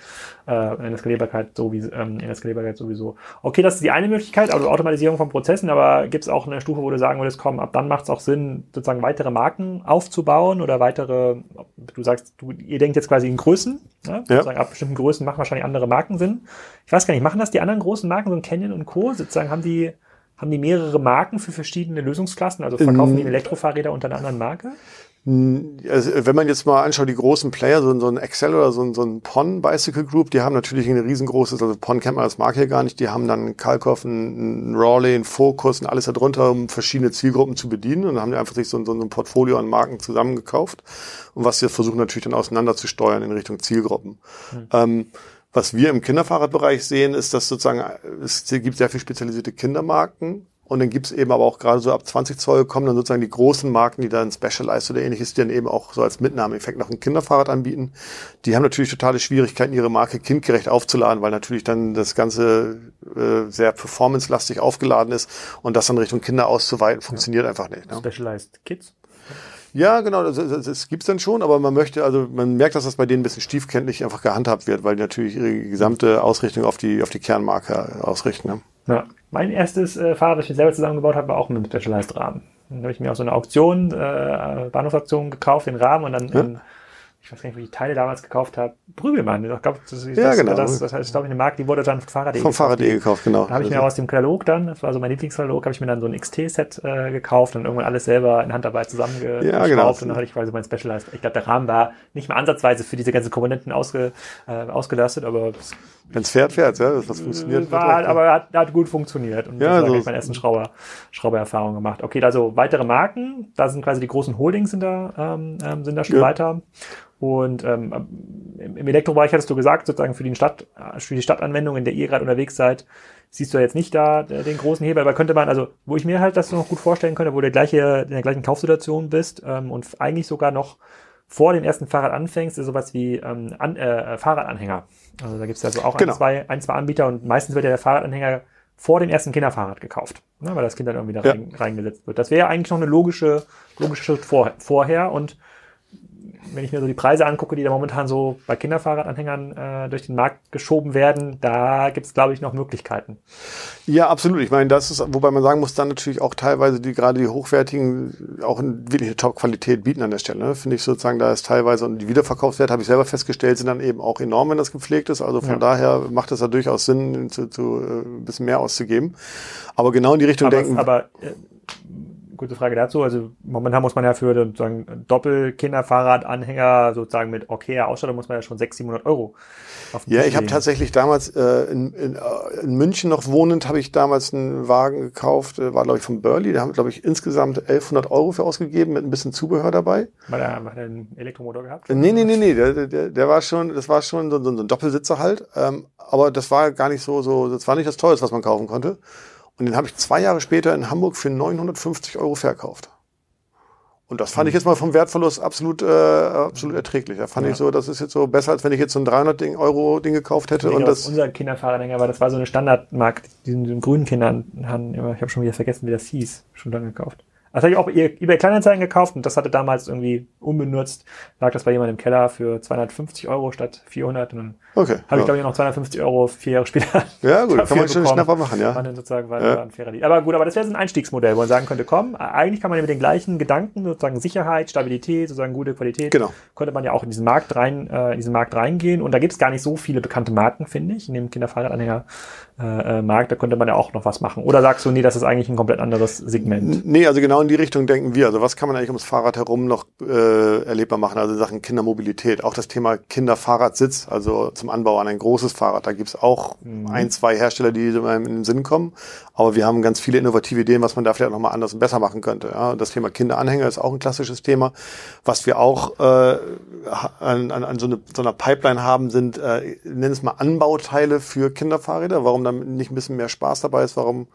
Speaker 1: äh, in der Skalierbarkeit, so wie, ähm, in der Skalierbarkeit sowieso. Okay, das ist die eine Möglichkeit, also Automatisierung von Prozessen, aber gibt es auch eine Stufe, wo du sagen würdest, komm, ab dann macht es auch Sinn, sozusagen weitere Marken aufzubauen oder weitere, du sagst, du, ihr denkt jetzt quasi in Größen, ne? ja. sozusagen ab bestimmten Größen machen wahrscheinlich andere Marken Sinn. Ich weiß gar nicht, machen das die anderen großen Marken, so ein Canyon und Co., sozusagen haben die, haben die mehrere Marken für verschiedene Lösungsklassen? Also verkaufen die Elektrofahrräder unter einer anderen Marke?
Speaker 2: Also, wenn man jetzt mal anschaut, die großen Player, so, so ein Excel oder so ein, so ein PON Bicycle Group, die haben natürlich ein riesengroßes, also PON kennt man als Marke hier gar nicht, die haben dann einen Kalkoff, einen, Rawley, einen Focus und alles darunter, um verschiedene Zielgruppen zu bedienen und dann haben die einfach sich so, so, so ein Portfolio an Marken zusammengekauft und was sie versuchen natürlich dann auseinander zu steuern in Richtung Zielgruppen. Hm. Ähm, was wir im Kinderfahrradbereich sehen, ist, dass sozusagen es gibt sehr viel spezialisierte Kindermarken und dann gibt's eben aber auch gerade so ab 20 Zoll kommen dann sozusagen die großen Marken, die dann Specialized oder ähnliches, die dann eben auch so als Mitnahmeeffekt noch ein Kinderfahrrad anbieten. Die haben natürlich totale Schwierigkeiten, ihre Marke kindgerecht aufzuladen, weil natürlich dann das Ganze äh, sehr performancelastig aufgeladen ist und das dann Richtung Kinder auszuweiten, funktioniert ja. einfach nicht.
Speaker 1: Ne? Specialized Kids?
Speaker 2: Ja, genau, das, das, das gibt's dann schon, aber man möchte, also man merkt, dass das bei denen ein bisschen stiefkenntlich einfach gehandhabt wird, weil die natürlich ihre gesamte Ausrichtung auf die, auf die Kernmarke ausrichten. Ne?
Speaker 1: Ja. Mein erstes äh, Fahrrad, das ich mir selber zusammengebaut habe, war auch mit einem Specialized-Rahmen. Dann habe ich mir auch so eine Auktion, äh, Bahnhofsauktion gekauft, den Rahmen und dann ja. in ich weiß gar nicht, wo ich die Teile damals gekauft habe, Prügelmann. Ich glaub, das,
Speaker 2: das, ja, genau.
Speaker 1: Das, das, heißt, glaube ich, eine Marke, die wurde dann von Fahrrad.de
Speaker 2: Vom Fahrrad.de gekauft, genau.
Speaker 1: Da habe ich mir aus dem Katalog dann, das war so mein Lieblingskatalog, habe ich mir dann so ein XT-Set äh, gekauft und irgendwann alles selber in Handarbeit zusammengeschraubt ja, genau. und dann hatte ich quasi mein Specialized. Ich glaube, der Rahmen war nicht mal ansatzweise für diese ganzen Komponenten ausge, äh, ausgelastet, aber
Speaker 2: wenn es fährt, fährt, ja, das funktioniert.
Speaker 1: War, halt, aber hat, hat gut funktioniert und ja, so habe ich meine ersten Schrauber, Schraubererfahrung gemacht. Okay, also weitere Marken, da sind quasi die großen Holdings sind da, ähm, ähm sind da schon ja. weiter. Und ähm, im Elektrobereich hattest du gesagt, sozusagen für die Stadt, für die Stadtanwendung, in der ihr gerade unterwegs seid, siehst du jetzt nicht da den großen Hebel, aber könnte man, also wo ich mir halt das noch gut vorstellen könnte, wo du gleiche, in der gleichen Kaufsituation bist ähm, und eigentlich sogar noch vor dem ersten Fahrrad anfängst, ist sowas wie ähm, an, äh, Fahrradanhänger. Also da gibt es also auch genau. ein, zwei, ein, zwei Anbieter und meistens wird ja der Fahrradanhänger vor dem ersten Kinderfahrrad gekauft, ne, weil das Kind dann irgendwie da ja. rein, reingesetzt wird. Das wäre eigentlich noch eine logische, logische Schritt vor, vorher und wenn ich mir so die Preise angucke, die da momentan so bei Kinderfahrradanhängern äh, durch den Markt geschoben werden, da gibt es, glaube ich, noch Möglichkeiten.
Speaker 2: Ja, absolut. Ich meine, das ist, wobei man sagen muss, dann natürlich auch teilweise die gerade die hochwertigen auch eine wirkliche Top-Qualität bieten an der Stelle. Ne? Finde ich sozusagen, da ist teilweise, und die Wiederverkaufswerte, habe ich selber festgestellt, sind dann eben auch enorm, wenn das gepflegt ist. Also von ja. daher macht es da durchaus Sinn, zu, zu äh, ein bisschen mehr auszugeben. Aber genau in die Richtung
Speaker 1: aber,
Speaker 2: denken.
Speaker 1: Aber äh, gute Frage dazu. Also momentan muss man ja für sozusagen Doppel-Kinderfahrradanhänger sozusagen mit okayer Ausstattung muss man ja schon 600, 700 Euro.
Speaker 2: ja, ich habe tatsächlich damals äh, in, in, äh, in München noch wohnend, habe ich damals einen Wagen gekauft, äh, war glaube ich von Burley, da haben wir glaube ich insgesamt 1100 Euro für ausgegeben mit ein bisschen Zubehör dabei.
Speaker 1: War der, er einen Elektromotor gehabt?
Speaker 2: Nee, nee, nee, nee, der, der, der war schon, das war schon so, so ein Doppelsitzer halt, ähm, aber das war gar nicht so, so, das war nicht das Teuerste, was man kaufen konnte. Und den habe ich zwei Jahre später in Hamburg für 950 Euro verkauft. Und das fand ich jetzt mal vom Wertverlust absolut, äh, absolut erträglich. Da fand ja. ich so, das ist jetzt so besser, als wenn ich jetzt so ein 300 Euro Ding gekauft hätte.
Speaker 1: Und das unser Kinderfahrradhänger war, das war so eine Standardmarkt, diesen, diesen grünen Kindern, ich habe schon wieder vergessen, wie das hieß, schon lange gekauft. Das habe ich auch eBay Kleinanzeigen gekauft und das hatte damals irgendwie unbenutzt. Lag das bei jemandem im Keller für 250 Euro statt 400 und dann okay, habe ja. ich glaube ich noch 250 Euro vier Jahre später.
Speaker 2: Ja gut, kann man schon Schnapper machen, ja.
Speaker 1: War dann sozusagen war, ja. ein fairer Deal. Aber gut, aber das wäre so ein Einstiegsmodell, wo man sagen könnte, komm, eigentlich kann man ja mit den gleichen Gedanken, sozusagen Sicherheit, Stabilität, sozusagen gute Qualität,
Speaker 2: genau.
Speaker 1: könnte man ja auch in diesen Markt rein, äh, in diesen Markt reingehen und da gibt es gar nicht so viele bekannte Marken, finde ich, in dem Kinderfahrradanhänger äh, äh, Markt, da könnte man ja auch noch was machen. Oder sagst du, nee, das ist eigentlich ein komplett anderes Segment?
Speaker 2: Nee, also genau in die Richtung denken wir. Also was kann man eigentlich ums Fahrrad herum noch äh, erlebbar machen? Also Sachen Kindermobilität. Auch das Thema Kinderfahrradsitz, also zum Anbau an ein großes Fahrrad. Da gibt's auch mhm. ein, zwei Hersteller, die in den Sinn kommen. Aber wir haben ganz viele innovative Ideen, was man da vielleicht nochmal anders und besser machen könnte. Ja, das Thema Kinderanhänger ist auch ein klassisches Thema. Was wir auch äh, an, an, an so, eine, so einer Pipeline haben, sind, äh, nennen es mal Anbauteile für Kinderfahrräder. Warum dann nicht ein bisschen mehr Spaß dabei ist? Warum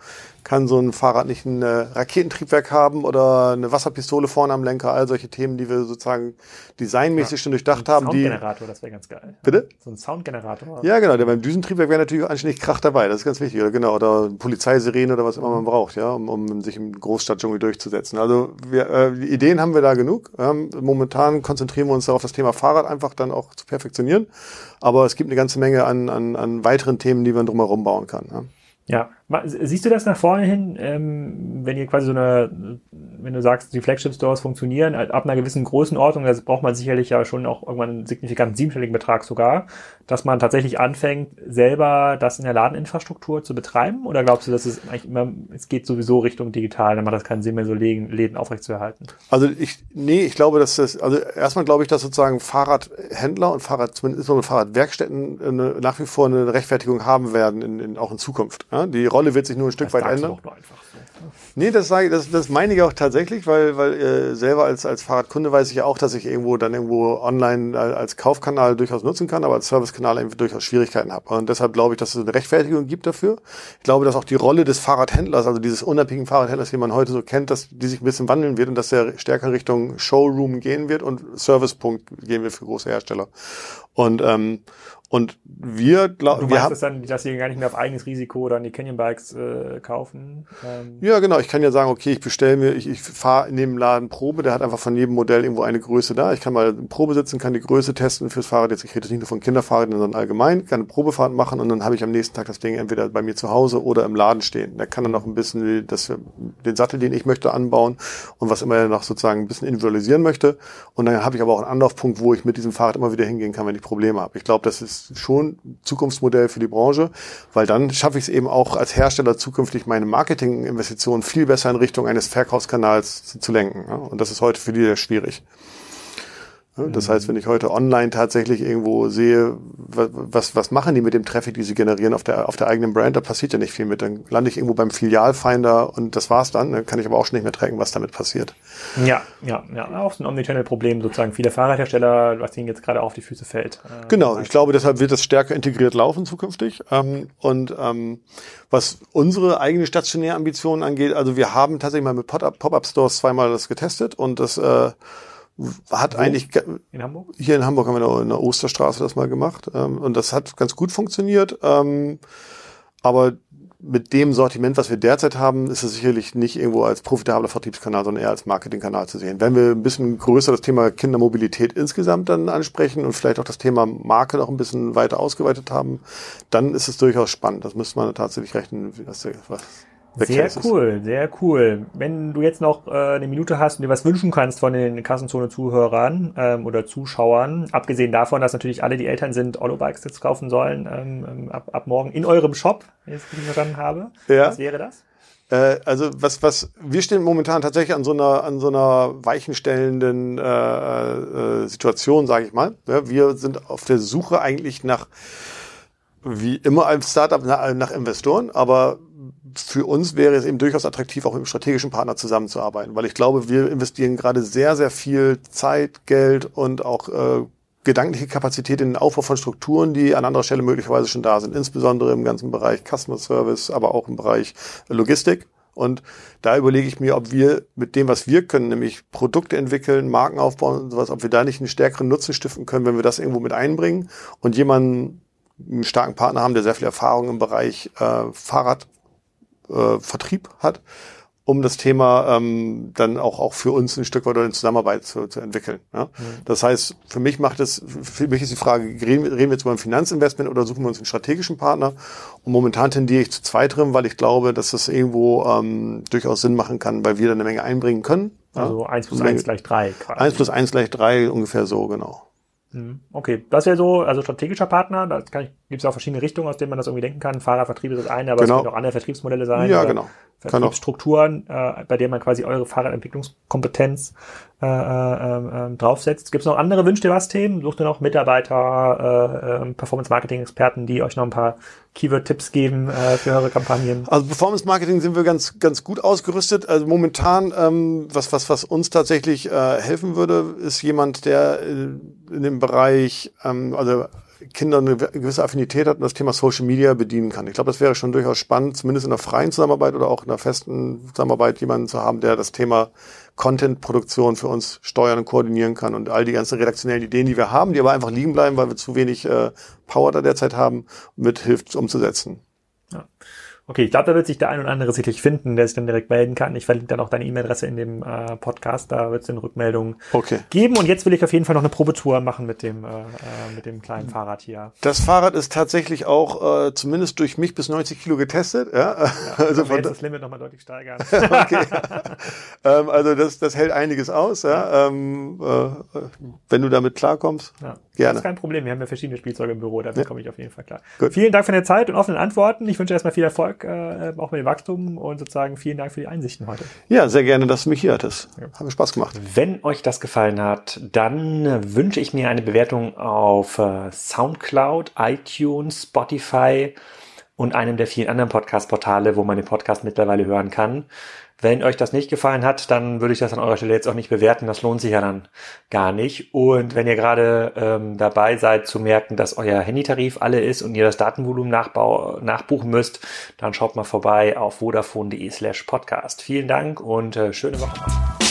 Speaker 2: kann so ein Fahrrad nicht ein äh, Raketentriebwerk haben oder eine Wasserpistole vorne am Lenker? All solche Themen, die wir sozusagen designmäßig ja, schon durchdacht haben.
Speaker 1: Soundgenerator, das wäre ganz geil.
Speaker 2: Bitte?
Speaker 1: So ein Soundgenerator.
Speaker 2: Ja, genau. Der beim Düsentriebwerk wäre natürlich anständig Krach dabei. Das ist ganz wichtig. Oder genau. Oder Polizeisirene oder was immer man braucht, ja, um, um sich im Großstadtdschungel durchzusetzen. Also wir, äh, Ideen haben wir da genug. Ähm, momentan konzentrieren wir uns darauf, das Thema Fahrrad einfach dann auch zu perfektionieren. Aber es gibt eine ganze Menge an, an, an weiteren Themen, die man drumherum bauen kann. Ja.
Speaker 1: Ja, siehst du das nach vorne hin, ähm, wenn ihr quasi so eine, wenn du sagst, die Flagship-Stores funktionieren, ab einer gewissen Größenordnung, das braucht man sicherlich ja schon auch irgendwann einen signifikanten siebenstelligen Betrag sogar, dass man tatsächlich anfängt, selber das in der Ladeninfrastruktur zu betreiben? Oder glaubst du, dass es eigentlich immer, es geht sowieso Richtung digital, dann macht das keinen Sinn mehr, so Läden, Läden aufrechtzuerhalten?
Speaker 2: Also ich, nee, ich glaube, dass das, also erstmal glaube ich, dass sozusagen Fahrradhändler und Fahrrad, zumindest Fahrradwerkstätten eine, nach wie vor eine Rechtfertigung haben werden, in, in, auch in Zukunft. Ja? Die Rolle wird sich nur ein Stück das weit ändern. Nee, das sage das, das meine ich auch tatsächlich, weil, weil äh, selber als, als Fahrradkunde weiß ich ja auch, dass ich irgendwo dann irgendwo online als Kaufkanal durchaus nutzen kann, aber als Servicekanal irgendwie durchaus Schwierigkeiten habe. Und deshalb glaube ich, dass es eine Rechtfertigung gibt dafür. Ich glaube, dass auch die Rolle des Fahrradhändlers, also dieses unabhängigen Fahrradhändlers, wie man heute so kennt, dass die sich ein bisschen wandeln wird und dass der stärker Richtung Showroom gehen wird und Servicepunkt gehen wird für große Hersteller. Und ähm, und wir glauben,
Speaker 1: wir haben das dann, dass sie gar nicht mehr auf eigenes Risiko dann die Canyon Bikes äh, kaufen.
Speaker 2: Ähm. Ja, genau. Ich kann ja sagen, okay, ich bestelle mir, ich, ich fahre in dem Laden Probe, der hat einfach von jedem Modell irgendwo eine Größe da. Ich kann mal Probe sitzen, kann die Größe testen fürs Fahrrad. Jetzt ich rede nicht nur von Kinderfahrrädern, sondern allgemein, kann eine Probefahrt machen und dann habe ich am nächsten Tag das Ding entweder bei mir zu Hause oder im Laden stehen. Der kann dann noch ein bisschen das, den Sattel, den ich möchte, anbauen und was immer er noch sozusagen ein bisschen individualisieren möchte. Und dann habe ich aber auch einen Anlaufpunkt, wo ich mit diesem Fahrrad immer wieder hingehen kann, wenn ich Probleme habe. Ich glaube, das ist schon Zukunftsmodell für die Branche, weil dann schaffe ich es eben auch als Hersteller zukünftig meine Marketinginvestitionen viel besser in Richtung eines Verkaufskanals zu, zu lenken. Und das ist heute für die sehr schwierig. Das heißt, wenn ich heute online tatsächlich irgendwo sehe, was, was machen die mit dem Traffic, die sie generieren auf der, auf der eigenen Brand, da passiert ja nicht viel mit. Dann lande ich irgendwo beim Filialfinder und das war's dann. Dann kann ich aber auch schon nicht mehr tracken, was damit passiert.
Speaker 1: Ja, ja, ja. Auch so ein Omnichannel-Problem sozusagen. Viele Fahrradhersteller, was ihnen jetzt gerade auf die Füße fällt.
Speaker 2: Äh, genau. Ich glaube, deshalb wird das stärker integriert laufen zukünftig. Ähm, und ähm, was unsere eigene stationäre Ambitionen angeht, also wir haben tatsächlich mal mit Pop-Up-Stores zweimal das getestet und das, äh, hat Wo? eigentlich
Speaker 1: in Hamburg?
Speaker 2: hier in Hamburg haben wir in der Osterstraße das mal gemacht ähm, und das hat ganz gut funktioniert. Ähm, aber mit dem Sortiment, was wir derzeit haben, ist es sicherlich nicht irgendwo als profitabler Vertriebskanal, sondern eher als Marketingkanal zu sehen. Wenn wir ein bisschen größer das Thema Kindermobilität insgesamt dann ansprechen und vielleicht auch das Thema Marke noch ein bisschen weiter ausgeweitet haben, dann ist es durchaus spannend. Das müsste man tatsächlich rechnen, was, was
Speaker 1: sehr cool, sehr cool. Wenn du jetzt noch äh, eine Minute hast und dir was wünschen kannst von den Kassenzone-Zuhörern ähm, oder Zuschauern, abgesehen davon, dass natürlich alle, die Eltern sind, Ollo-Bikes jetzt kaufen sollen, ähm, ähm, ab, ab morgen in eurem Shop, wenn ich es richtig verstanden habe. Ja. Was wäre das?
Speaker 2: Äh, also was, was wir stehen momentan tatsächlich an so einer an so einer weichenstellenden äh, äh, Situation, sage ich mal. Ja, wir sind auf der Suche eigentlich nach wie immer als Startup nach, nach Investoren, aber für uns wäre es eben durchaus attraktiv, auch mit einem strategischen Partner zusammenzuarbeiten, weil ich glaube, wir investieren gerade sehr, sehr viel Zeit, Geld und auch äh, gedankliche Kapazität in den Aufbau von Strukturen, die an anderer Stelle möglicherweise schon da sind, insbesondere im ganzen Bereich Customer Service, aber auch im Bereich Logistik. Und da überlege ich mir, ob wir mit dem, was wir können, nämlich Produkte entwickeln, Marken aufbauen und sowas, ob wir da nicht einen stärkeren Nutzen stiften können, wenn wir das irgendwo mit einbringen und jemanden, einen starken Partner haben, der sehr viel Erfahrung im Bereich äh, Fahrrad äh, Vertrieb hat, um das Thema ähm, dann auch, auch für uns ein Stück weit in Zusammenarbeit zu, zu entwickeln. Ja? Mhm. Das heißt, für mich macht es, für mich ist die Frage, reden, reden wir jetzt über ein Finanzinvestment oder suchen wir uns einen strategischen Partner? Und momentan tendiere ich zu zweiterem, weil ich glaube, dass das irgendwo ähm, durchaus Sinn machen kann, weil wir da eine Menge einbringen können.
Speaker 1: Also eins plus eins gleich drei.
Speaker 2: Eins plus eins gleich drei, ungefähr so, genau.
Speaker 1: Mhm. Okay, das wäre so, also strategischer Partner, da gibt es auch verschiedene Richtungen, aus denen man das irgendwie denken kann. Fahrervertrieb ist das eine, aber genau. es können auch andere Vertriebsmodelle sein.
Speaker 2: Ja, genau.
Speaker 1: Vertriebsstrukturen, äh, bei denen man quasi eure Fahrradentwicklungskompetenz äh, äh, äh, draufsetzt. Gibt es noch andere Wünscht ihr was Themen? Sucht ihr noch Mitarbeiter, äh, äh, Performance Marketing Experten, die euch noch ein paar Keyword-Tipps geben äh, für eure Kampagnen?
Speaker 2: Also Performance Marketing sind wir ganz ganz gut ausgerüstet. Also momentan ähm, was was was uns tatsächlich äh, helfen würde, ist jemand, der äh, in dem Bereich ähm, also Kinder eine gewisse Affinität hat und das Thema Social Media bedienen kann. Ich glaube, das wäre schon durchaus spannend, zumindest in einer freien Zusammenarbeit oder auch in einer festen Zusammenarbeit jemanden zu haben, der das Thema Content-Produktion für uns steuern und koordinieren kann und all die ganzen redaktionellen Ideen, die wir haben, die aber einfach liegen bleiben, weil wir zu wenig äh, Power da derzeit haben, mithilft umzusetzen.
Speaker 1: Ja. Okay, ich glaube, da wird sich der ein oder andere sicherlich finden, der sich dann direkt melden kann. Ich verlinke dann auch deine E-Mail-Adresse in dem äh, Podcast, da wird es dann Rückmeldungen
Speaker 2: okay.
Speaker 1: geben. Und jetzt will ich auf jeden Fall noch eine Probetour machen mit dem, äh, äh mit dem kleinen Fahrrad hier.
Speaker 2: Das Fahrrad ist tatsächlich auch äh, zumindest durch mich bis 90 Kilo getestet. Ja, ja
Speaker 1: also von jetzt das Limit nochmal deutlich steigern.
Speaker 2: okay. ähm, also das, das hält einiges aus. Ja. Ähm, äh, wenn du damit klarkommst, ja. Gerne.
Speaker 1: Das ist kein Problem. Wir haben ja verschiedene Spielzeuge im Büro, damit ja. komme ich auf jeden Fall klar. Gut. Vielen Dank für deine Zeit und offenen Antworten. Ich wünsche erstmal viel Erfolg äh, auch mit dem Wachstum und sozusagen vielen Dank für die Einsichten heute.
Speaker 2: Ja, sehr gerne, dass du mich hier hattest. Ja. Hat mir Spaß gemacht.
Speaker 1: Wenn euch das gefallen hat, dann wünsche ich mir eine Bewertung auf äh, Soundcloud, iTunes, Spotify und einem der vielen anderen Podcast-Portale, wo man den Podcast mittlerweile hören kann. Wenn euch das nicht gefallen hat, dann würde ich das an eurer Stelle jetzt auch nicht bewerten. Das lohnt sich ja dann gar nicht. Und wenn ihr gerade ähm, dabei seid zu merken, dass euer Handytarif alle ist und ihr das Datenvolumen nachbau nachbuchen müsst, dann schaut mal vorbei auf vodafone.de slash podcast. Vielen Dank und äh, schöne Woche.